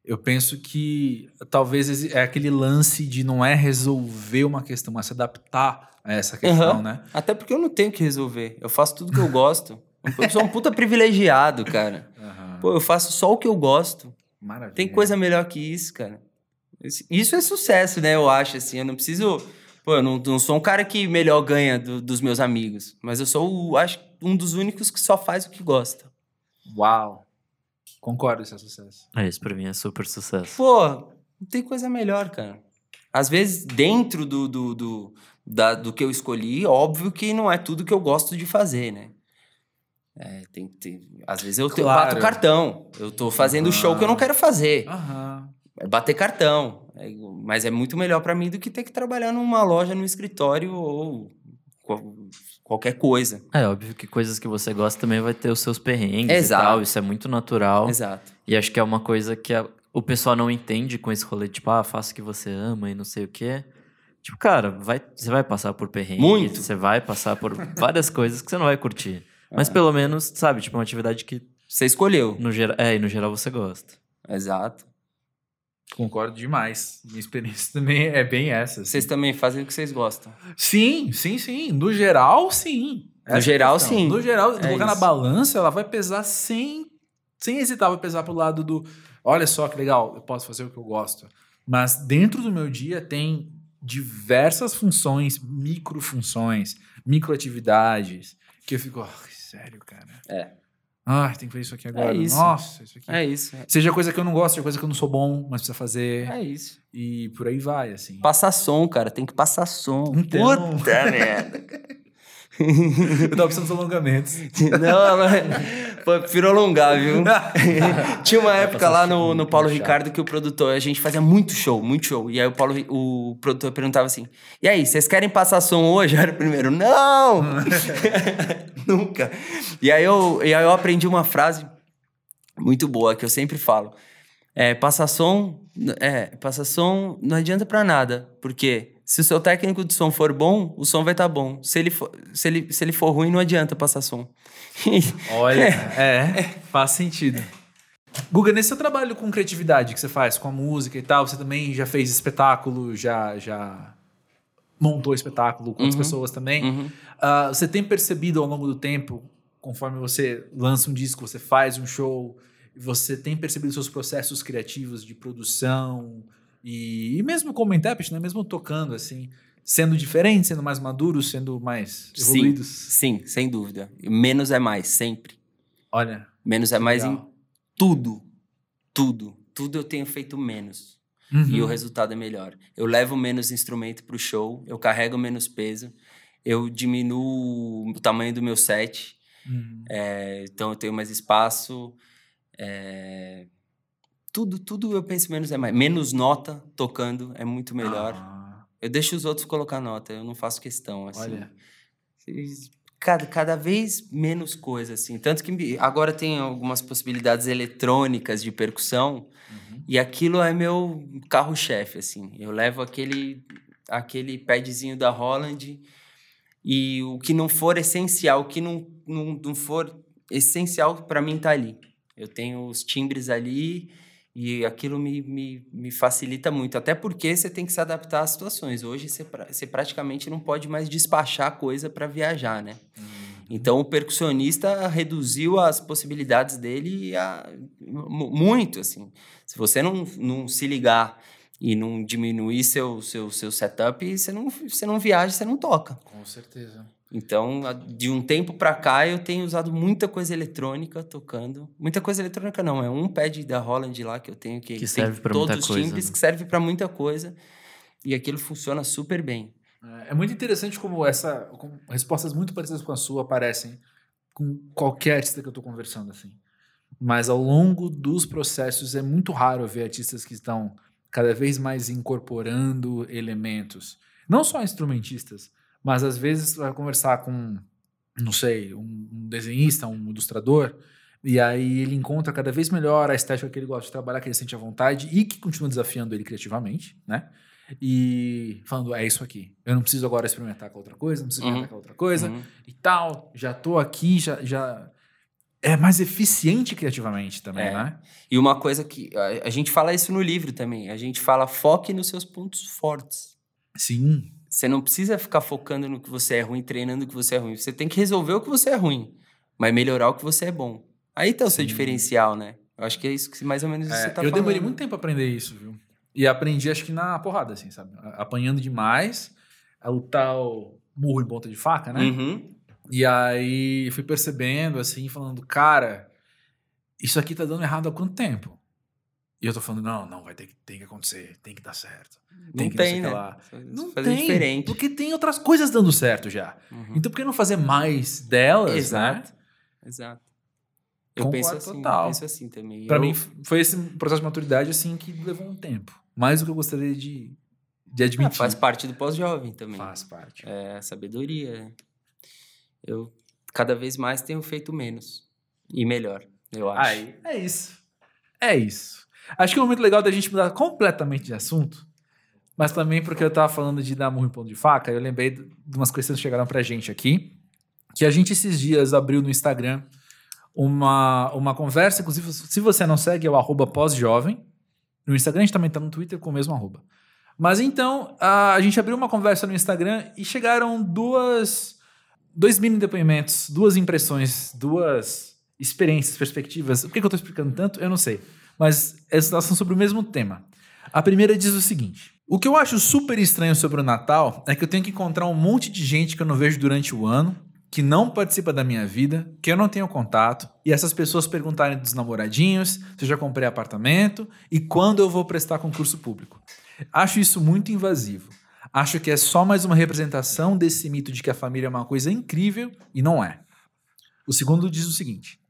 eu penso que talvez é aquele lance de não é resolver uma questão, mas se adaptar a essa questão, uhum. né? Até porque eu não tenho que resolver. Eu faço tudo que eu gosto. Eu sou um puta privilegiado, cara. Uhum. Pô, eu faço só o que eu gosto. Maravilha. Tem coisa melhor que isso, cara. Isso é sucesso, né? Eu acho, assim. Eu não preciso. Pô, eu não, não sou um cara que melhor ganha do, dos meus amigos. Mas eu sou, acho, um dos únicos que só faz o que gosta. Uau. Concordo, isso é sucesso. É, isso pra mim é super sucesso. Pô, não tem coisa melhor, cara. Às vezes, dentro do, do, do, da, do que eu escolhi, óbvio que não é tudo que eu gosto de fazer, né? É, tem, tem, às vezes eu, claro. bato cartão. Eu tô fazendo uhum. show que eu não quero fazer. Uhum. É bater cartão. É, mas é muito melhor para mim do que ter que trabalhar numa loja, no escritório ou qualquer coisa. É óbvio que coisas que você gosta também vai ter os seus perrengues Exato. e tal. Isso é muito natural. Exato. E acho que é uma coisa que a, o pessoal não entende com esse rolê, tipo, ah, faça o que você ama e não sei o quê. Tipo, cara, vai, você vai passar por perrengue. Muito. Você vai passar por várias coisas que você não vai curtir. Mas é. pelo menos, sabe, tipo, uma atividade que. Você escolheu. No geral, é, e no geral você gosta. Exato. Concordo demais. Minha experiência também é bem essa. Assim. Vocês também fazem o que vocês gostam? Sim, sim, sim. No geral, sim. Essa no geral, questão. sim. No geral, é colocar na balança, ela vai pesar sem, sem hesitar, vai pesar pro lado do. Olha só que legal, eu posso fazer o que eu gosto. Mas dentro do meu dia tem diversas funções, microfunções, microatividades, que eu fico, oh, sério, cara. É. Ah, tem que fazer isso aqui agora. É isso. Nossa, isso aqui. É isso. Seja coisa que eu não gosto, seja coisa que eu não sou bom, mas precisa fazer. É isso. E por aí vai, assim. Passar som, cara. Tem que passar som. Então... Puta merda. Eu tava precisando dos alongamentos. Não, mas prefiro alongar, viu? Tinha uma época lá no, no Paulo Ricardo que o produtor, a gente fazia muito show, muito show. E aí o Paulo, o produtor perguntava assim: E aí, vocês querem passar som hoje? Era o primeiro, não! Nunca. E aí, eu, e aí eu aprendi uma frase muito boa que eu sempre falo. É, passar som, é, passar som não adianta para nada, porque se o seu técnico de som for bom, o som vai estar tá bom. Se ele, for, se, ele, se ele for ruim, não adianta passar som. Olha, é, faz sentido. Guga, nesse seu trabalho com criatividade que você faz, com a música e tal, você também já fez espetáculo, já, já montou espetáculo com uhum, pessoas também. Uhum. Uh, você tem percebido ao longo do tempo, conforme você lança um disco, você faz um show, você tem percebido seus processos criativos de produção, e, e mesmo como intérprete, né? mesmo tocando, assim, sendo diferente, sendo mais maduros, sendo mais evoluídos. Sim, sim, sem dúvida. Menos é mais, sempre. Olha. Menos é mais legal. em tudo. Tudo. Tudo eu tenho feito menos. Uhum. E o resultado é melhor. Eu levo menos instrumento pro show, eu carrego menos peso, eu diminuo o tamanho do meu set. Uhum. É, então eu tenho mais espaço. É, tudo, tudo eu penso menos é mais. Menos nota tocando é muito melhor. Ah. Eu deixo os outros colocar nota, eu não faço questão, assim. Olha. Cada, cada vez menos coisa, assim. Tanto que agora tem algumas possibilidades eletrônicas de percussão uhum. e aquilo é meu carro-chefe, assim. Eu levo aquele, aquele padzinho da Holland e o que não for essencial, o que não, não, não for essencial para mim tá ali. Eu tenho os timbres ali e aquilo me, me, me facilita muito, até porque você tem que se adaptar às situações. Hoje você, você praticamente não pode mais despachar coisa para viajar, né? Uhum. Então o percussionista reduziu as possibilidades dele a, muito, assim. Se você não, não se ligar e não diminuir seu, seu, seu setup, você não, você não viaja, você não toca. Com certeza. Então, de um tempo para cá, eu tenho usado muita coisa eletrônica tocando. Muita coisa eletrônica não, é um pad da Holland lá que eu tenho que, que serve para muita coisa. Todos os timbres né? que serve para muita coisa. E aquilo funciona super bem. É, é muito interessante como essa como respostas muito parecidas com a sua aparecem com qualquer artista que eu estou conversando assim. Mas ao longo dos processos é muito raro ver artistas que estão cada vez mais incorporando elementos. Não só instrumentistas, mas às vezes vai conversar com, não sei, um, desenhista, um ilustrador, e aí ele encontra cada vez melhor a estética que ele gosta de trabalhar, que ele sente à vontade e que continua desafiando ele criativamente, né? E falando, é isso aqui. Eu não preciso agora experimentar com outra coisa, não preciso experimentar uhum. com outra coisa uhum. e tal. Já tô aqui, já, já é mais eficiente criativamente também, é. né? E uma coisa que a, a, gente fala isso no livro também, a gente fala foque nos seus pontos fortes. Sim. Você não precisa ficar focando no que você é ruim, treinando o que você é ruim. Você tem que resolver o que você é ruim, mas melhorar o que você é bom. Aí tá o seu Sim. diferencial, né? Eu acho que é isso que mais ou menos é, você tá eu falando. Eu demorei muito tempo pra aprender isso, viu? E aprendi, acho que na porrada, assim, sabe? Apanhando demais, o tal murro em ponta de faca, né? Uhum. E aí fui percebendo, assim, falando, cara, isso aqui tá dando errado há quanto tempo? E eu tô falando, não, não, vai ter que, tem que acontecer, tem que dar certo. Tem não que tem, né? Lá. Não fazer tem, diferente. porque tem outras coisas dando certo já. Uhum. Então por que não fazer mais delas, Exato. né? Exato. Eu Concordo penso assim, total. eu penso assim também. Pra eu... mim foi esse processo de maturidade assim que levou um tempo. Mais do que eu gostaria de, de admitir. Ah, faz parte do pós-jovem também. Faz parte. É sabedoria. Eu cada vez mais tenho feito menos e melhor, eu acho. Aí, é isso. É isso. Acho que é um momento legal da gente mudar completamente de assunto, mas também porque eu tava falando de dar murro em ponto de faca, eu lembrei de umas questões que chegaram pra gente aqui, que a gente esses dias abriu no Instagram uma, uma conversa, inclusive se você não segue é o arroba pós-jovem, no Instagram a gente também tá no Twitter com o mesmo arroba. Mas então, a, a gente abriu uma conversa no Instagram e chegaram duas dois mini depoimentos, duas impressões, duas experiências, perspectivas. Por que, que eu estou explicando tanto? Eu não sei. Mas elas são sobre o mesmo tema. A primeira diz o seguinte: O que eu acho super estranho sobre o Natal é que eu tenho que encontrar um monte de gente que eu não vejo durante o ano, que não participa da minha vida, que eu não tenho contato, e essas pessoas perguntarem dos namoradinhos, se eu já comprei apartamento e quando eu vou prestar concurso público. Acho isso muito invasivo. Acho que é só mais uma representação desse mito de que a família é uma coisa incrível e não é. O segundo diz o seguinte: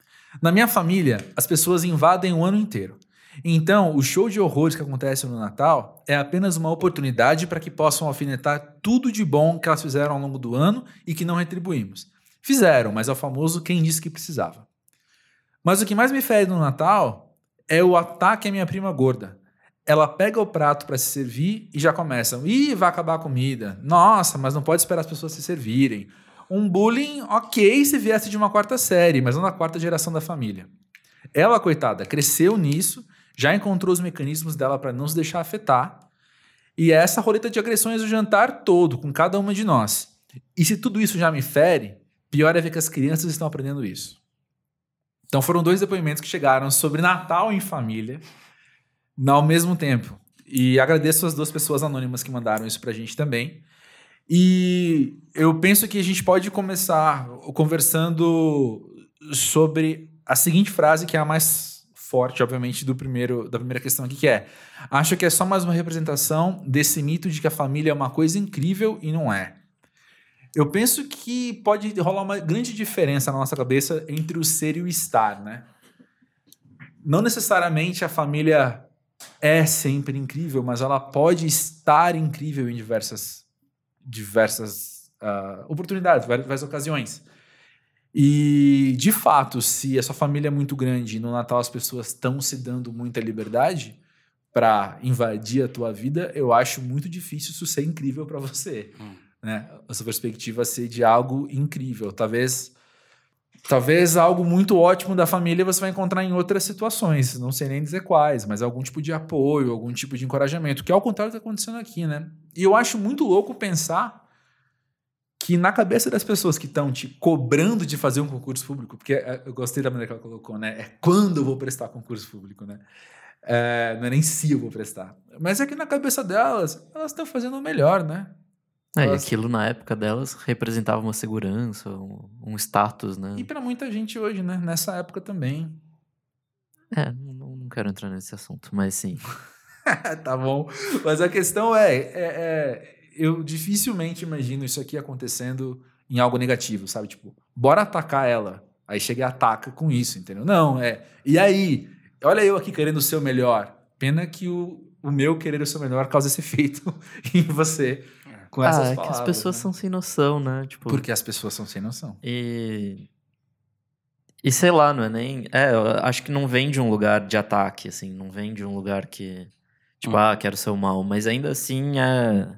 Na minha família, as pessoas invadem o ano inteiro. Então, o show de horrores que acontece no Natal é apenas uma oportunidade para que possam alfinetar tudo de bom que elas fizeram ao longo do ano e que não retribuímos. Fizeram, mas é o famoso quem disse que precisava. Mas o que mais me fere no Natal é o ataque à minha prima gorda ela pega o prato para se servir e já começa. Ih, vai acabar a comida. Nossa, mas não pode esperar as pessoas se servirem. Um bullying, ok, se viesse de uma quarta série, mas não da quarta geração da família. Ela, coitada, cresceu nisso, já encontrou os mecanismos dela para não se deixar afetar. E é essa roleta de agressões o jantar todo, com cada uma de nós. E se tudo isso já me fere, pior é ver que as crianças estão aprendendo isso. Então foram dois depoimentos que chegaram sobre Natal em família ao mesmo tempo. E agradeço as duas pessoas anônimas que mandaram isso pra gente também. E eu penso que a gente pode começar conversando sobre a seguinte frase, que é a mais forte, obviamente, do primeiro, da primeira questão aqui, que é: acho que é só mais uma representação desse mito de que a família é uma coisa incrível e não é. Eu penso que pode rolar uma grande diferença na nossa cabeça entre o ser e o estar, né? Não necessariamente a família é sempre incrível, mas ela pode estar incrível em diversas, diversas uh, oportunidades, várias ocasiões. E, de fato, se a sua família é muito grande e no Natal as pessoas estão se dando muita liberdade para invadir a tua vida, eu acho muito difícil isso ser incrível para você. Hum. Né? A sua perspectiva ser de algo incrível. Talvez Talvez algo muito ótimo da família você vai encontrar em outras situações, não sei nem dizer quais, mas algum tipo de apoio, algum tipo de encorajamento, que é o contrário do que está acontecendo aqui, né? E eu acho muito louco pensar que na cabeça das pessoas que estão te cobrando de fazer um concurso público, porque é, eu gostei da maneira que ela colocou, né? É quando eu vou prestar concurso público, né? É, não é nem se eu vou prestar. Mas é que na cabeça delas, elas estão fazendo o melhor, né? É, e Elas- aquilo na época delas representava uma segurança, um, um status, né? E pra muita gente hoje, né? Nessa época também. É, não, não quero entrar nesse assunto, mas sim. tá bom. Mas a questão é, é, é, eu dificilmente imagino isso aqui acontecendo em algo negativo, sabe? Tipo, bora atacar ela. Aí chega e ataca com isso, entendeu? Não, é. E aí, olha eu aqui querendo ser o melhor. Pena que o, o meu querer o melhor causa esse efeito em você com essas ah, é palavras. que as pessoas né? são sem noção, né? Tipo, Porque as pessoas são sem noção. E. E sei lá, não é nem. É, eu acho que não vem de um lugar de ataque, assim. Não vem de um lugar que. Tipo, Hum. ah, quero ser o mal. Mas ainda assim é.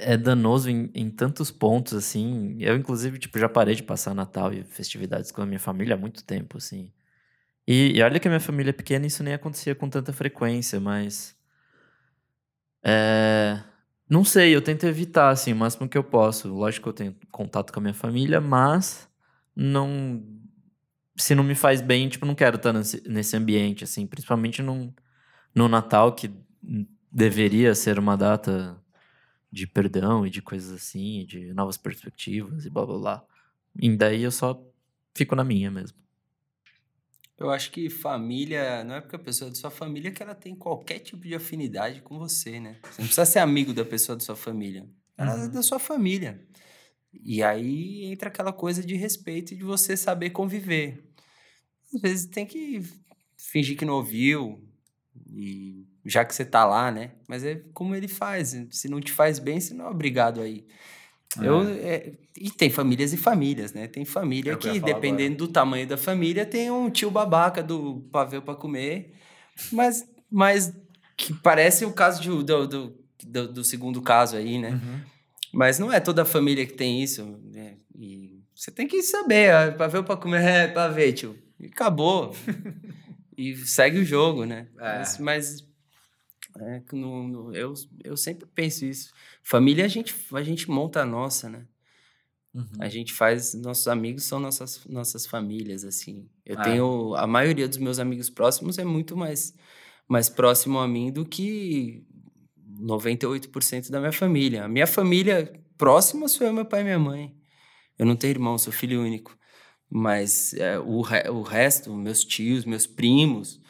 É danoso em, em tantos pontos, assim. Eu, inclusive, tipo, já parei de passar Natal e festividades com a minha família há muito tempo, assim. E, e olha que a minha família é pequena isso nem acontecia com tanta frequência, mas. É. Não sei, eu tento evitar, assim, o máximo que eu posso. Lógico que eu tenho contato com a minha família, mas não. Se não me faz bem, tipo, não quero estar nesse, nesse ambiente, assim, principalmente num, no Natal, que deveria ser uma data de perdão e de coisas assim, de novas perspectivas e blá blá blá. E daí eu só fico na minha mesmo. Eu acho que família, não é porque a pessoa é da sua família que ela tem qualquer tipo de afinidade com você, né? Você não precisa ser amigo da pessoa da sua família. Ela é Uhum. da sua família. E aí entra aquela coisa de respeito e de você saber conviver. Às vezes tem que fingir que não ouviu, e já que você tá lá, né? Mas é como ele faz. Se não te faz bem, você não é obrigado aí. Eu, é, e tem famílias e famílias, né? Tem família É que que, dependendo do tamanho da família, tem um tio babaca do pavê para comer, mas, mas que parece o caso de, do, do, do, do segundo caso aí, né? Uhum. Mas não é toda família que tem isso. né? E você tem que saber, ah, pavê para comer, é pavê, tio. E acabou. e segue o jogo, né? É. Mas, mas é, que no, no- eu, eu sempre penso isso. Família a gente, a gente monta a nossa, né? Uhum. A gente faz, nossos amigos são nossas, nossas famílias, assim. Eu É. tenho, a maioria dos meus amigos próximos é muito mais, mais próximo a mim do que 98% da minha família. A minha família próxima sou eu, meu pai e minha mãe. Eu não tenho irmão, sou filho único. Mas é, o, re- o resto, meus tios, meus primos,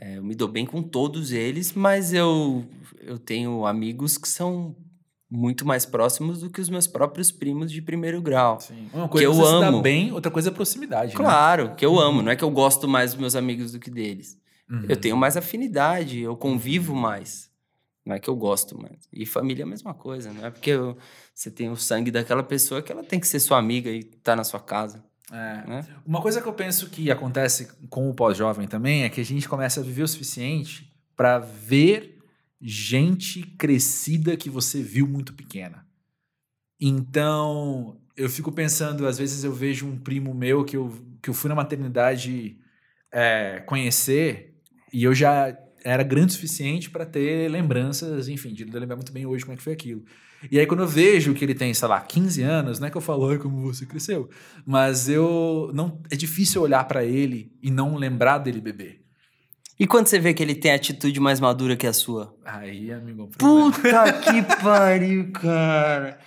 é, eu me dou bem com todos eles, mas eu, eu tenho amigos que são muito mais próximos do que os meus próprios primos de primeiro grau. Sim. Uma coisa Que é eu você se dar amo. bem, outra coisa é proximidade. né? Claro, que eu amo. Não é que eu gosto mais dos meus amigos do que deles. Uhum. Eu tenho mais afinidade, eu convivo mais. Não é que eu gosto mais. E família é a mesma coisa. Não é porque eu- você tem o sangue daquela pessoa que ela tem que ser sua amiga e estar na sua casa. É. Né? Uma coisa que eu penso que acontece com o pós-jovem também é que a gente começa a viver o suficiente para ver gente crescida que você viu muito pequena. Então, eu fico pensando, às vezes eu vejo um primo meu que eu, que eu fui na maternidade é, conhecer e eu já era grande o suficiente para ter lembranças, enfim, de lembrar muito bem hoje como é que foi aquilo. E aí, quando eu vejo que ele tem, sei lá, 15 anos, não é que eu falo, ai, como você cresceu, mas eu não é difícil olhar pra ele e não lembrar dele bebê. E quando você vê que ele tem atitude mais madura que a sua? Aí, amigo, é problema. Puta que pariu, cara.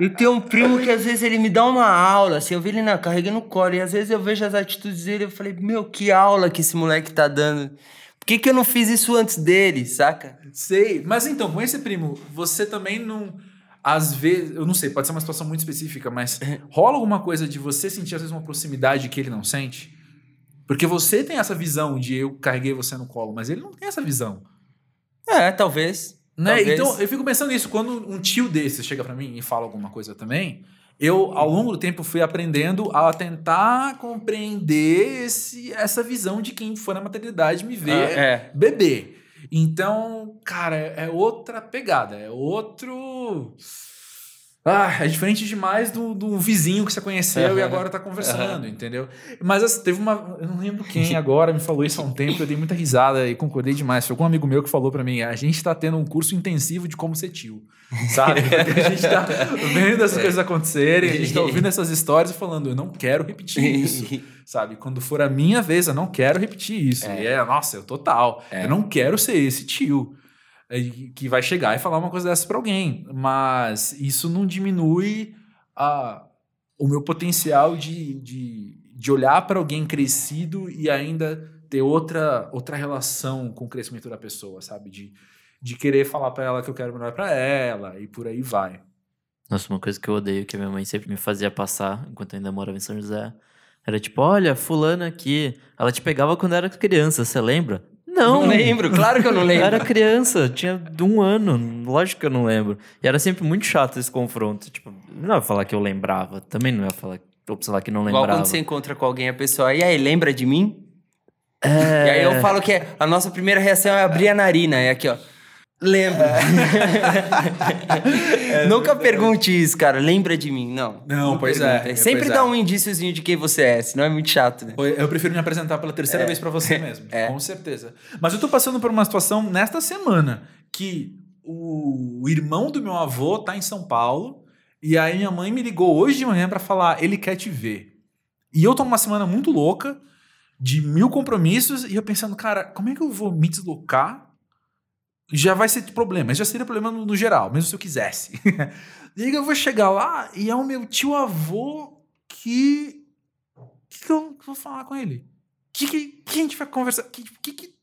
Eu tenho um primo que às vezes ele me dá uma aula, assim, eu vi ele na carrega no colo, e às vezes eu vejo as atitudes dele, eu falei, meu, que aula que esse moleque tá dando. Por que, que eu não fiz isso antes dele, saca? Sei, mas então, com esse primo, você também não. Às vezes, eu não sei, pode ser uma situação muito específica, mas rola alguma coisa de você sentir às vezes uma proximidade que ele não sente? Porque você tem essa visão de eu carreguei você no colo, mas ele não tem essa visão. É, talvez. Né? Talvez. Então, eu fico pensando nisso. Quando um tio desse chega pra mim e fala alguma coisa também, eu, ao longo do tempo, fui aprendendo a tentar compreender esse, essa visão de quem foi na maternidade me ver Ah, é. bebê. Então, cara, é outra pegada, é outro. Ah, é diferente demais do, do vizinho que você conheceu uhum. e agora tá conversando, uhum. entendeu? Mas assim, teve uma. Eu não lembro quem agora me falou isso há um tempo, eu dei muita risada e concordei demais. Foi algum amigo meu que falou para mim: a gente tá tendo um curso intensivo de como ser tio, sabe? Porque a gente tá vendo essas é. coisas acontecerem, a gente tá ouvindo essas histórias e falando: eu não quero repetir isso, sabe? Quando for a minha vez, eu não quero repetir isso. É. E é, nossa, eu total. É. Eu não quero ser esse tio que vai chegar e falar uma coisa dessa para alguém. Mas isso não diminui a, o meu potencial de, de, de olhar para alguém crescido e ainda ter outra, outra relação com o crescimento da pessoa, sabe? De, de querer falar para ela que eu quero melhor para ela e por aí vai. Nossa, uma coisa que eu odeio que a minha mãe sempre me fazia passar enquanto eu ainda morava em São José era tipo, olha, fulana aqui, ela te pegava quando era criança, você lembra? Não. Não lembro, claro que eu não lembro. Eu era criança, tinha um ano, lógico que eu não lembro. E era sempre muito chato esse confronto. Tipo, não ia falar que eu lembrava, também não ia falar, ou falar que não lembrava. Igual quando você encontra com alguém, a pessoa, e aí, lembra de mim? É... E aí eu falo que a nossa primeira reação é abrir a narina, é aqui, ó. Lembra. É. Nunca pergunte isso, cara. Lembra de mim. Não. Não, não pois é. Sempre pois dá é. um indíciozinho de quem você é, senão é muito chato, né? Eu prefiro me apresentar pela terceira é. vez para você mesmo. É. Com certeza. Mas eu tô passando por uma situação nesta semana que o irmão do meu avô tá em São Paulo e aí minha mãe me ligou hoje de manhã para falar, ele quer te ver. E eu tô numa semana muito louca, de mil compromissos, e eu pensando, cara, como é que eu vou me deslocar já vai ser problema. Já seria problema no, no geral, mesmo se eu quisesse. e aí eu vou chegar lá e é o meu tio avô que. O que, que, eu vou falar com ele? O que, que, que, a gente vai conversar? Que, que, que...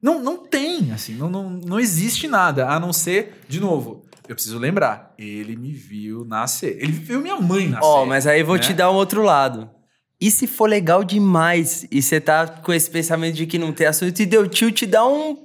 Não, não tem, assim, não, não, não existe nada, a não ser, de novo, eu preciso lembrar, ele me viu nascer. Ele viu minha mãe nascer. Ó, oh, mas aí eu vou né? te dar um outro lado. E se for legal demais e você tá com esse pensamento de que não tem assunto e deu tio te dá um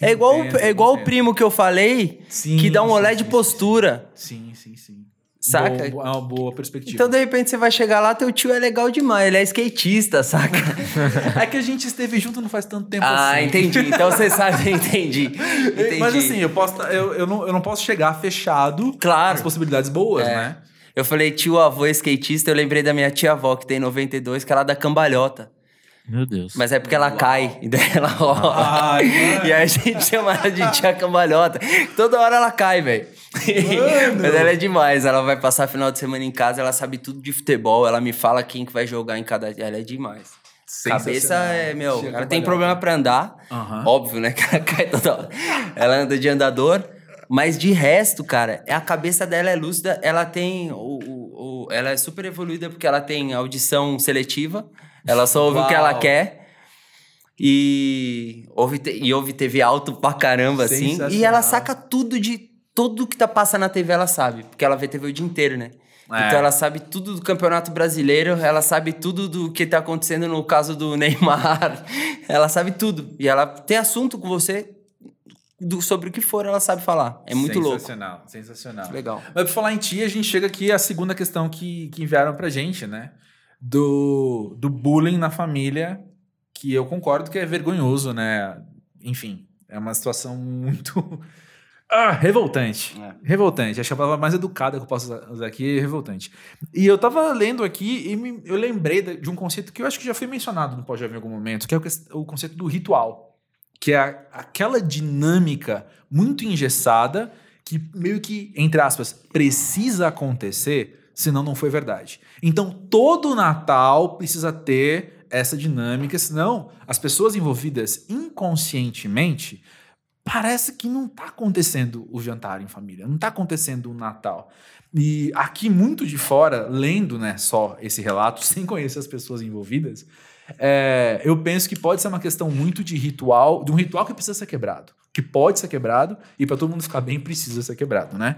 é igual, entendo, é igual o primo que eu falei, sim, que dá um olé de postura. Sim, sim, sim. Saca? Boa, é uma boa perspectiva. Então, de repente, você vai chegar lá, teu tio é legal demais, ele é skatista, saca? é que a gente esteve junto não faz tanto tempo ah, assim. Ah, entendi. Então você sabe, entendi. entendi. Mas assim, eu, posso, eu, eu, não, eu não posso chegar fechado claro. as possibilidades boas, é. né? Eu falei tio avô skatista, eu lembrei da minha tia avó, que tem 92, que ela é da cambalhota. Meu Deus. Mas é porque ela Uau. cai e daí ela rola. Ai, e aí a gente chama ela de tia cambalhota. Toda hora ela cai, velho. Mas ela é demais. Ela vai passar final de semana em casa, ela sabe tudo de futebol. Ela me fala quem que vai jogar em cada. Ela é demais. Cabeça é, meu. Tia ela tem problema pra andar. Uhum. Óbvio, né? Que ela cai toda hora. Ela anda de andador. Mas de resto, cara, a cabeça dela é lúcida. Ela tem. O, o, o ela é super evoluída porque ela tem audição seletiva. Ela só ouve Uau. o que ela quer. E ouve, e ouve TV alto pra caramba, assim. E ela saca tudo de. Tudo que tá passando na TV, ela sabe. Porque ela vê TV o dia inteiro, né? É. Então ela sabe tudo do Campeonato Brasileiro, ela sabe tudo do que tá acontecendo no caso do Neymar. ela sabe tudo. E ela tem assunto com você do, sobre o que for, ela sabe falar. É muito sensacional, louco. Sensacional, sensacional. Legal. Mas pra falar em ti, a gente chega aqui à segunda questão que, que enviaram pra gente, né? Do, do bullying na família, que eu concordo que é vergonhoso, né? Enfim, é uma situação muito. Ah, revoltante. É. Revoltante. Acho que a palavra mais educada que eu posso usar aqui é revoltante. E eu tava lendo aqui e me, eu lembrei de um conceito que eu acho que já foi mencionado no pós-jovem em algum momento, que é o, o, conceito do ritual. Que é a, aquela dinâmica muito engessada que meio que, entre aspas, precisa acontecer senão não foi verdade. Então, todo Natal precisa ter essa dinâmica, senão as pessoas envolvidas inconscientemente parece que não está acontecendo o jantar em família, não está acontecendo o Natal. E aqui, muito de fora, lendo né, só esse relato, sem conhecer as pessoas envolvidas, é, eu penso que pode ser uma questão muito de ritual, de um ritual que precisa ser quebrado. Que pode ser quebrado, e para todo mundo ficar bem, precisa ser quebrado, né?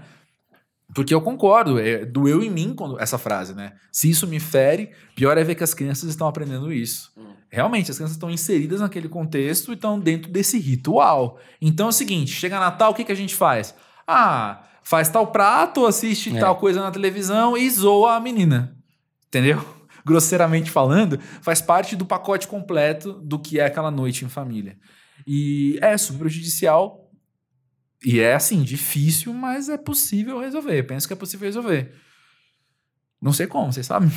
Porque eu concordo, é, doeu em mim quando, essa frase, né? Se isso me fere, pior é ver que as crianças estão aprendendo isso. Hum. Realmente, as crianças estão inseridas naquele contexto e estão dentro desse ritual. Então é o seguinte: chega Natal, o que, que a gente faz? Ah, faz tal prato, assiste é. tal coisa na televisão e zoa a menina. Entendeu? Grosseiramente falando, faz parte do pacote completo do que é aquela noite em família. E é super prejudicial E é assim, difícil, mas é possível resolver. Eu penso que é possível resolver. Não sei como, vocês sabem?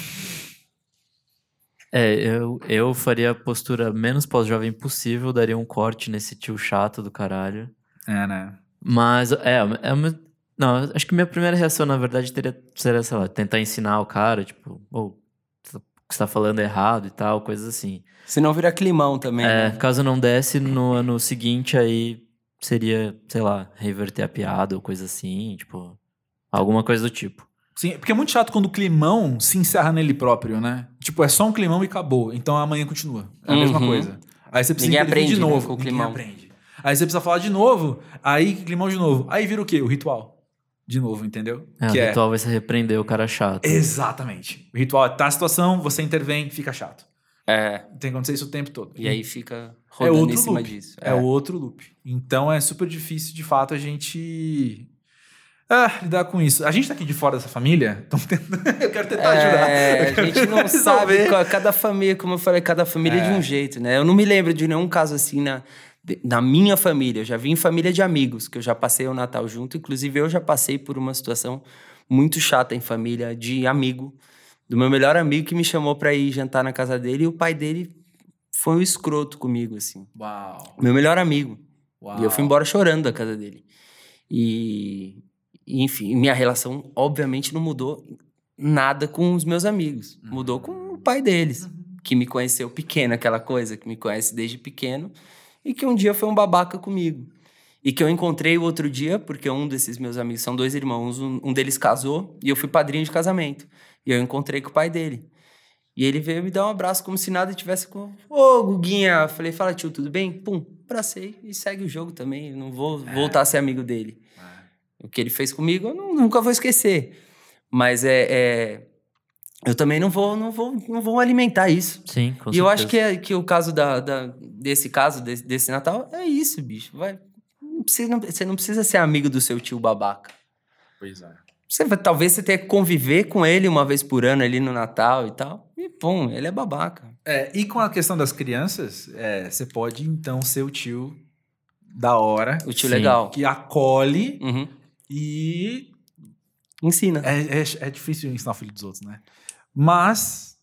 É, eu, eu faria a postura menos pós-jovem possível, daria um corte nesse tio chato do caralho. É, né? Mas, é, é uma- não, acho que minha primeira reação, na verdade, teria, seria, sei lá, tentar ensinar o cara, tipo, "Ô, o que você tá falando é errado e tal, coisas assim. Se não vira climão também. É, né? caso não desse, no ano seguinte, aí seria, sei lá, reverter a piada ou coisa assim, tipo, alguma coisa do tipo. Sim, porque é muito chato quando o climão se encerra nele próprio, né? Tipo, é só um climão e acabou. Então amanhã continua. É a mesma Uhum. coisa. Aí você precisa Ninguém intervir de aprende, né, novo. com o Ninguém climão. aprende. Aí você precisa falar de novo, aí climão de novo. Aí vira o quê? O ritual. De novo, entendeu? É, que o é ritual vai ser repreender o cara chato. Exatamente. O ritual é tá a situação, você intervém, fica chato. É. Tem que acontecer isso o tempo todo. E aí fica é rodando outro em cima loop. disso. É. outro loop. Então é super difícil, de fato, a gente ah, lidar com isso. A gente tá aqui de fora dessa família, então eu quero tentar ajudar. É, Eu quero a gente não sabe, ca- cada família, como eu falei, cada família é de É. um jeito, né? Eu não me lembro de nenhum caso assim na, na minha família. Eu já vi em família de amigos, que eu já passei o Natal junto. Inclusive, eu já passei por uma situação muito chata em família de amigo, do meu melhor amigo que me chamou pra ir jantar na casa dele e o pai dele foi um escroto comigo, assim. Uau. Meu melhor amigo. Uau. E eu fui embora chorando da casa dele. E, enfim, minha relação, obviamente, não mudou nada com os meus amigos. Mudou com o pai deles, que me conheceu pequeno, aquela coisa, que me conhece desde pequeno, e que um dia foi um babaca comigo. E que eu encontrei o outro dia, porque um desses meus amigos são dois irmãos, um, um deles casou e eu fui padrinho de casamento. E eu encontrei com o pai dele. E ele veio me dar um abraço como se nada tivesse com. Ô, Guguinha! Falei, fala, tio, tudo bem? Pum, abracei e segue o jogo também. Não vou voltar a ser amigo dele. O que ele fez comigo, eu não- nunca vou esquecer. Mas é, é- Eu também não vou, não vou, não vou alimentar isso. Sim, com e eu acho certeza. que, é, que o caso da, da- desse caso, desse, desse Natal, é isso, bicho. Vai, não precisa, não- você não precisa ser amigo do seu tio babaca. Pois é. Você vai- talvez você tenha que conviver com ele uma vez por ano ali no Natal e tal. E pum, ele é babaca. É, e com a questão das crianças, é, você pode então ser o tio da hora, O tio Sim. legal. que acolhe Uhum. e Ensina. é, é, é difícil ensinar o filho dos outros, né? Mas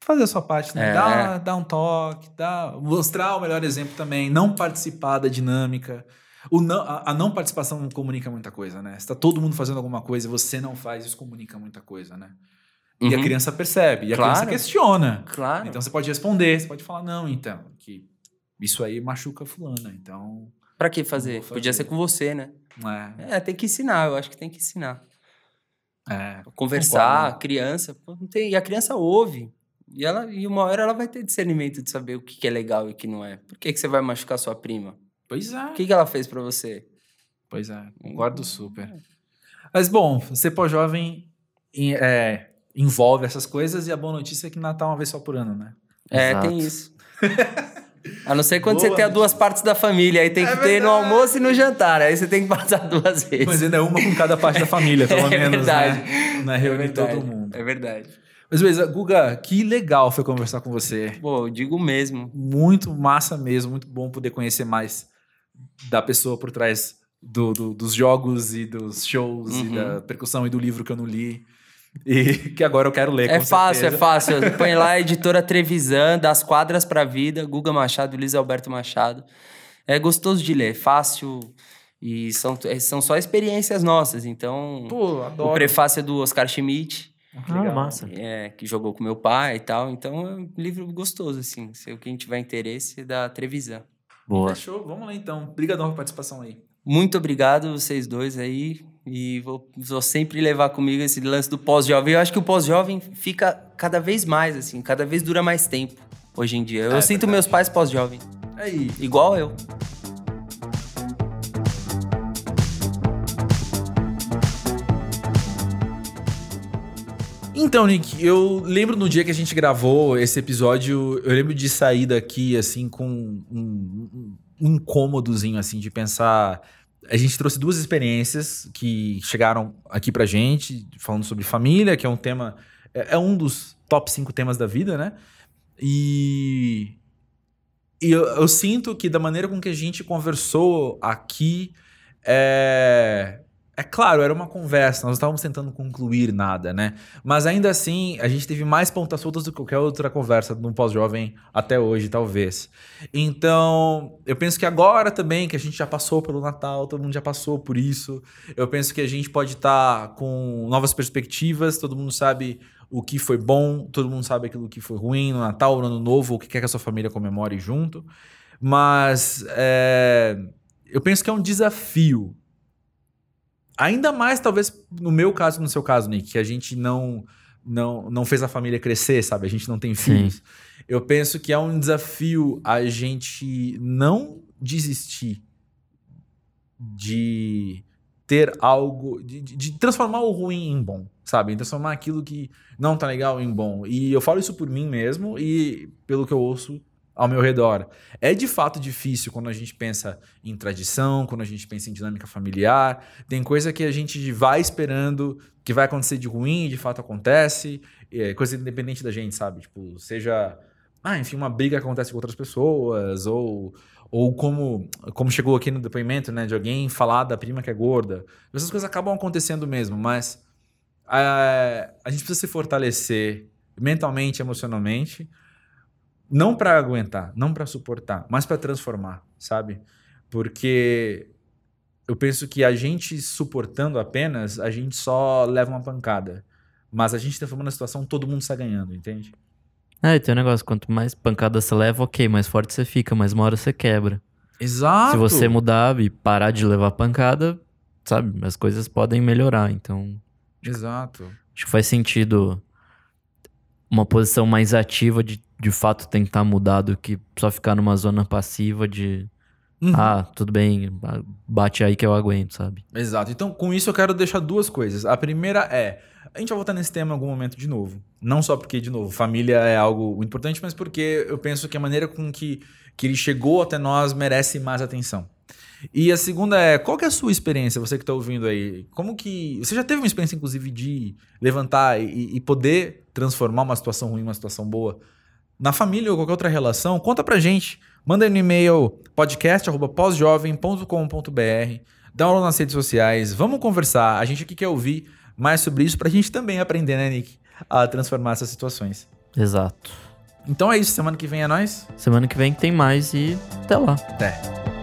fazer a sua parte, né? É. Dá, dá um toque, dá, mostrar o melhor exemplo também, não participar da dinâmica. O não, a, a não participação comunica muita coisa, né? Se tá todo mundo fazendo alguma coisa e você não faz, isso comunica muita coisa, né? E a Uhum. criança percebe, e a Claro. criança questiona. Claro. Então você pode responder, você pode falar, não, então, que isso aí machuca fulana, então. pra que fazer? Vou Podia fazer. ser com você, né? É, É, tem que ensinar. Eu acho que tem que ensinar. é, Conversar, Concordo. criança. pô, não tem, e a criança ouve. E, ela, e uma hora ela vai ter discernimento de saber o que, que é legal e o que não é. Por que, que você vai machucar sua prima? Pois é. O que, que ela fez pra você? Pois é, concordo super. Mas bom, ser pós-jovem em- é, envolve essas coisas e a boa notícia é que Natal é uma vez só por ano, né? É, Exato. tem isso. A não ser quando você Boa, tem as duas partes da família. Aí tem É que ter no verdade. almoço e no jantar. Aí você tem que passar duas vezes. Mas ainda é uma com cada parte da família, pelo É menos, verdade. né? Não é reunir verdade, todo mundo. É verdade. Mas beleza, Guga, que legal foi conversar com você. Pô, eu digo mesmo. Muito massa mesmo, muito bom poder conhecer mais da pessoa por trás do- do- dos jogos e dos shows e Uhum. da percussão e do livro que eu não li. E que agora eu quero ler. É com fácil, é certeza. fácil. Põe lá editora Trevisan, das quadras pra vida, Guga Machado, Luiz Alberto Machado. É gostoso de ler, fácil. E são, é- são só experiências nossas. Então, Pô, adoro. o prefácio é do Oscar Schmidt, Que Ah, legal. massa. é, que jogou com meu pai e tal. Então, é um livro gostoso, assim. Se quem tiver interesse, é da Trevisan. Boa. Fechou, vamos lá então. Obrigadão pela participação aí. Muito obrigado, vocês dois aí. E vou, vou sempre levar comigo esse lance do pós-jovem. Eu acho que o pós-jovem fica cada vez mais, assim, cada vez dura mais tempo hoje em dia. Eu É sinto verdade. meus pais pós-jovem, Aí. igual eu. Então, Nick, eu lembro no dia que a gente gravou esse episódio, eu lembro de sair daqui, assim, com um, um- incômodozinho, assim, de pensar. A gente trouxe duas experiências que chegaram aqui pra gente, falando sobre família, que é um tema. É, é um dos top 5 temas da vida, né? E. E eu, eu sinto que da maneira com que a gente conversou aqui, é, é claro, era uma conversa, nós não estávamos tentando concluir nada, né? Mas ainda assim, a gente teve mais pontas soltas do que qualquer outra conversa num pós-jovem até hoje, talvez. Então, eu penso que agora também, que a gente já passou pelo Natal, todo mundo já passou por isso, eu penso que a gente pode estar tá com novas perspectivas, todo mundo sabe o que foi bom, todo mundo sabe aquilo que foi ruim no Natal, no Ano Novo, o que quer que a sua família comemore junto. Mas é, eu penso que é um desafio Ainda mais, talvez, no meu caso, no seu caso, Nick, que a gente não, não, não fez a família crescer, sabe? A gente não tem filhos. Sim. Eu penso que é um desafio a gente não desistir de ter algo, de, de, transformar o ruim em bom, sabe? Transformar aquilo que não tá legal em bom. E eu falo isso por mim mesmo e pelo que eu ouço ao meu redor. É de fato difícil quando a gente pensa em tradição, quando a gente pensa em dinâmica familiar. Tem coisa que a gente vai esperando que vai acontecer de ruim e de fato acontece. É coisa independente da gente, sabe? Tipo, seja. Ah, enfim, uma briga que acontece com outras pessoas, ou, ou como, como chegou aqui no depoimento, né, de alguém falar da prima que é gorda. Essas coisas acabam acontecendo mesmo, mas a, a gente precisa se fortalecer mentalmente, emocionalmente, não para aguentar, não para suportar, mas para transformar, sabe? Porque eu penso que a gente suportando apenas, a gente só leva uma pancada. Mas a gente transformando a situação, todo mundo está ganhando, entende? É, e tem um negócio, quanto mais pancada você leva, ok, mais forte você fica, mas uma hora você quebra. Exato. Se você mudar e parar de levar pancada, sabe, as coisas podem melhorar, então... Exato. Acho que faz sentido uma posição mais ativa de de fato tentar mudar do que só ficar numa zona passiva de. Uhum. Ah, tudo bem, bate aí que eu aguento, sabe? Exato. Então, com isso, eu quero deixar duas coisas. A primeira é. A gente vai voltar nesse tema em algum momento de novo. Não só porque, de novo, família é algo importante, mas porque eu penso que a maneira com que, que ele chegou até nós merece mais atenção. E a segunda é, qual que é a sua experiência, você que está ouvindo aí? Como que... Você já teve uma experiência, inclusive, de levantar e, e poder transformar uma situação ruim em uma situação boa? Na família ou qualquer outra relação, conta pra gente. Manda aí no e-mail podcast.posjovem.com.br Dá uma aula nas redes sociais. Vamos conversar. A gente aqui quer ouvir mais sobre isso pra gente também aprender, né, Nick? A transformar essas situações. Exato. Então é isso. Semana que vem é nós? Semana que vem tem mais e até lá. Até.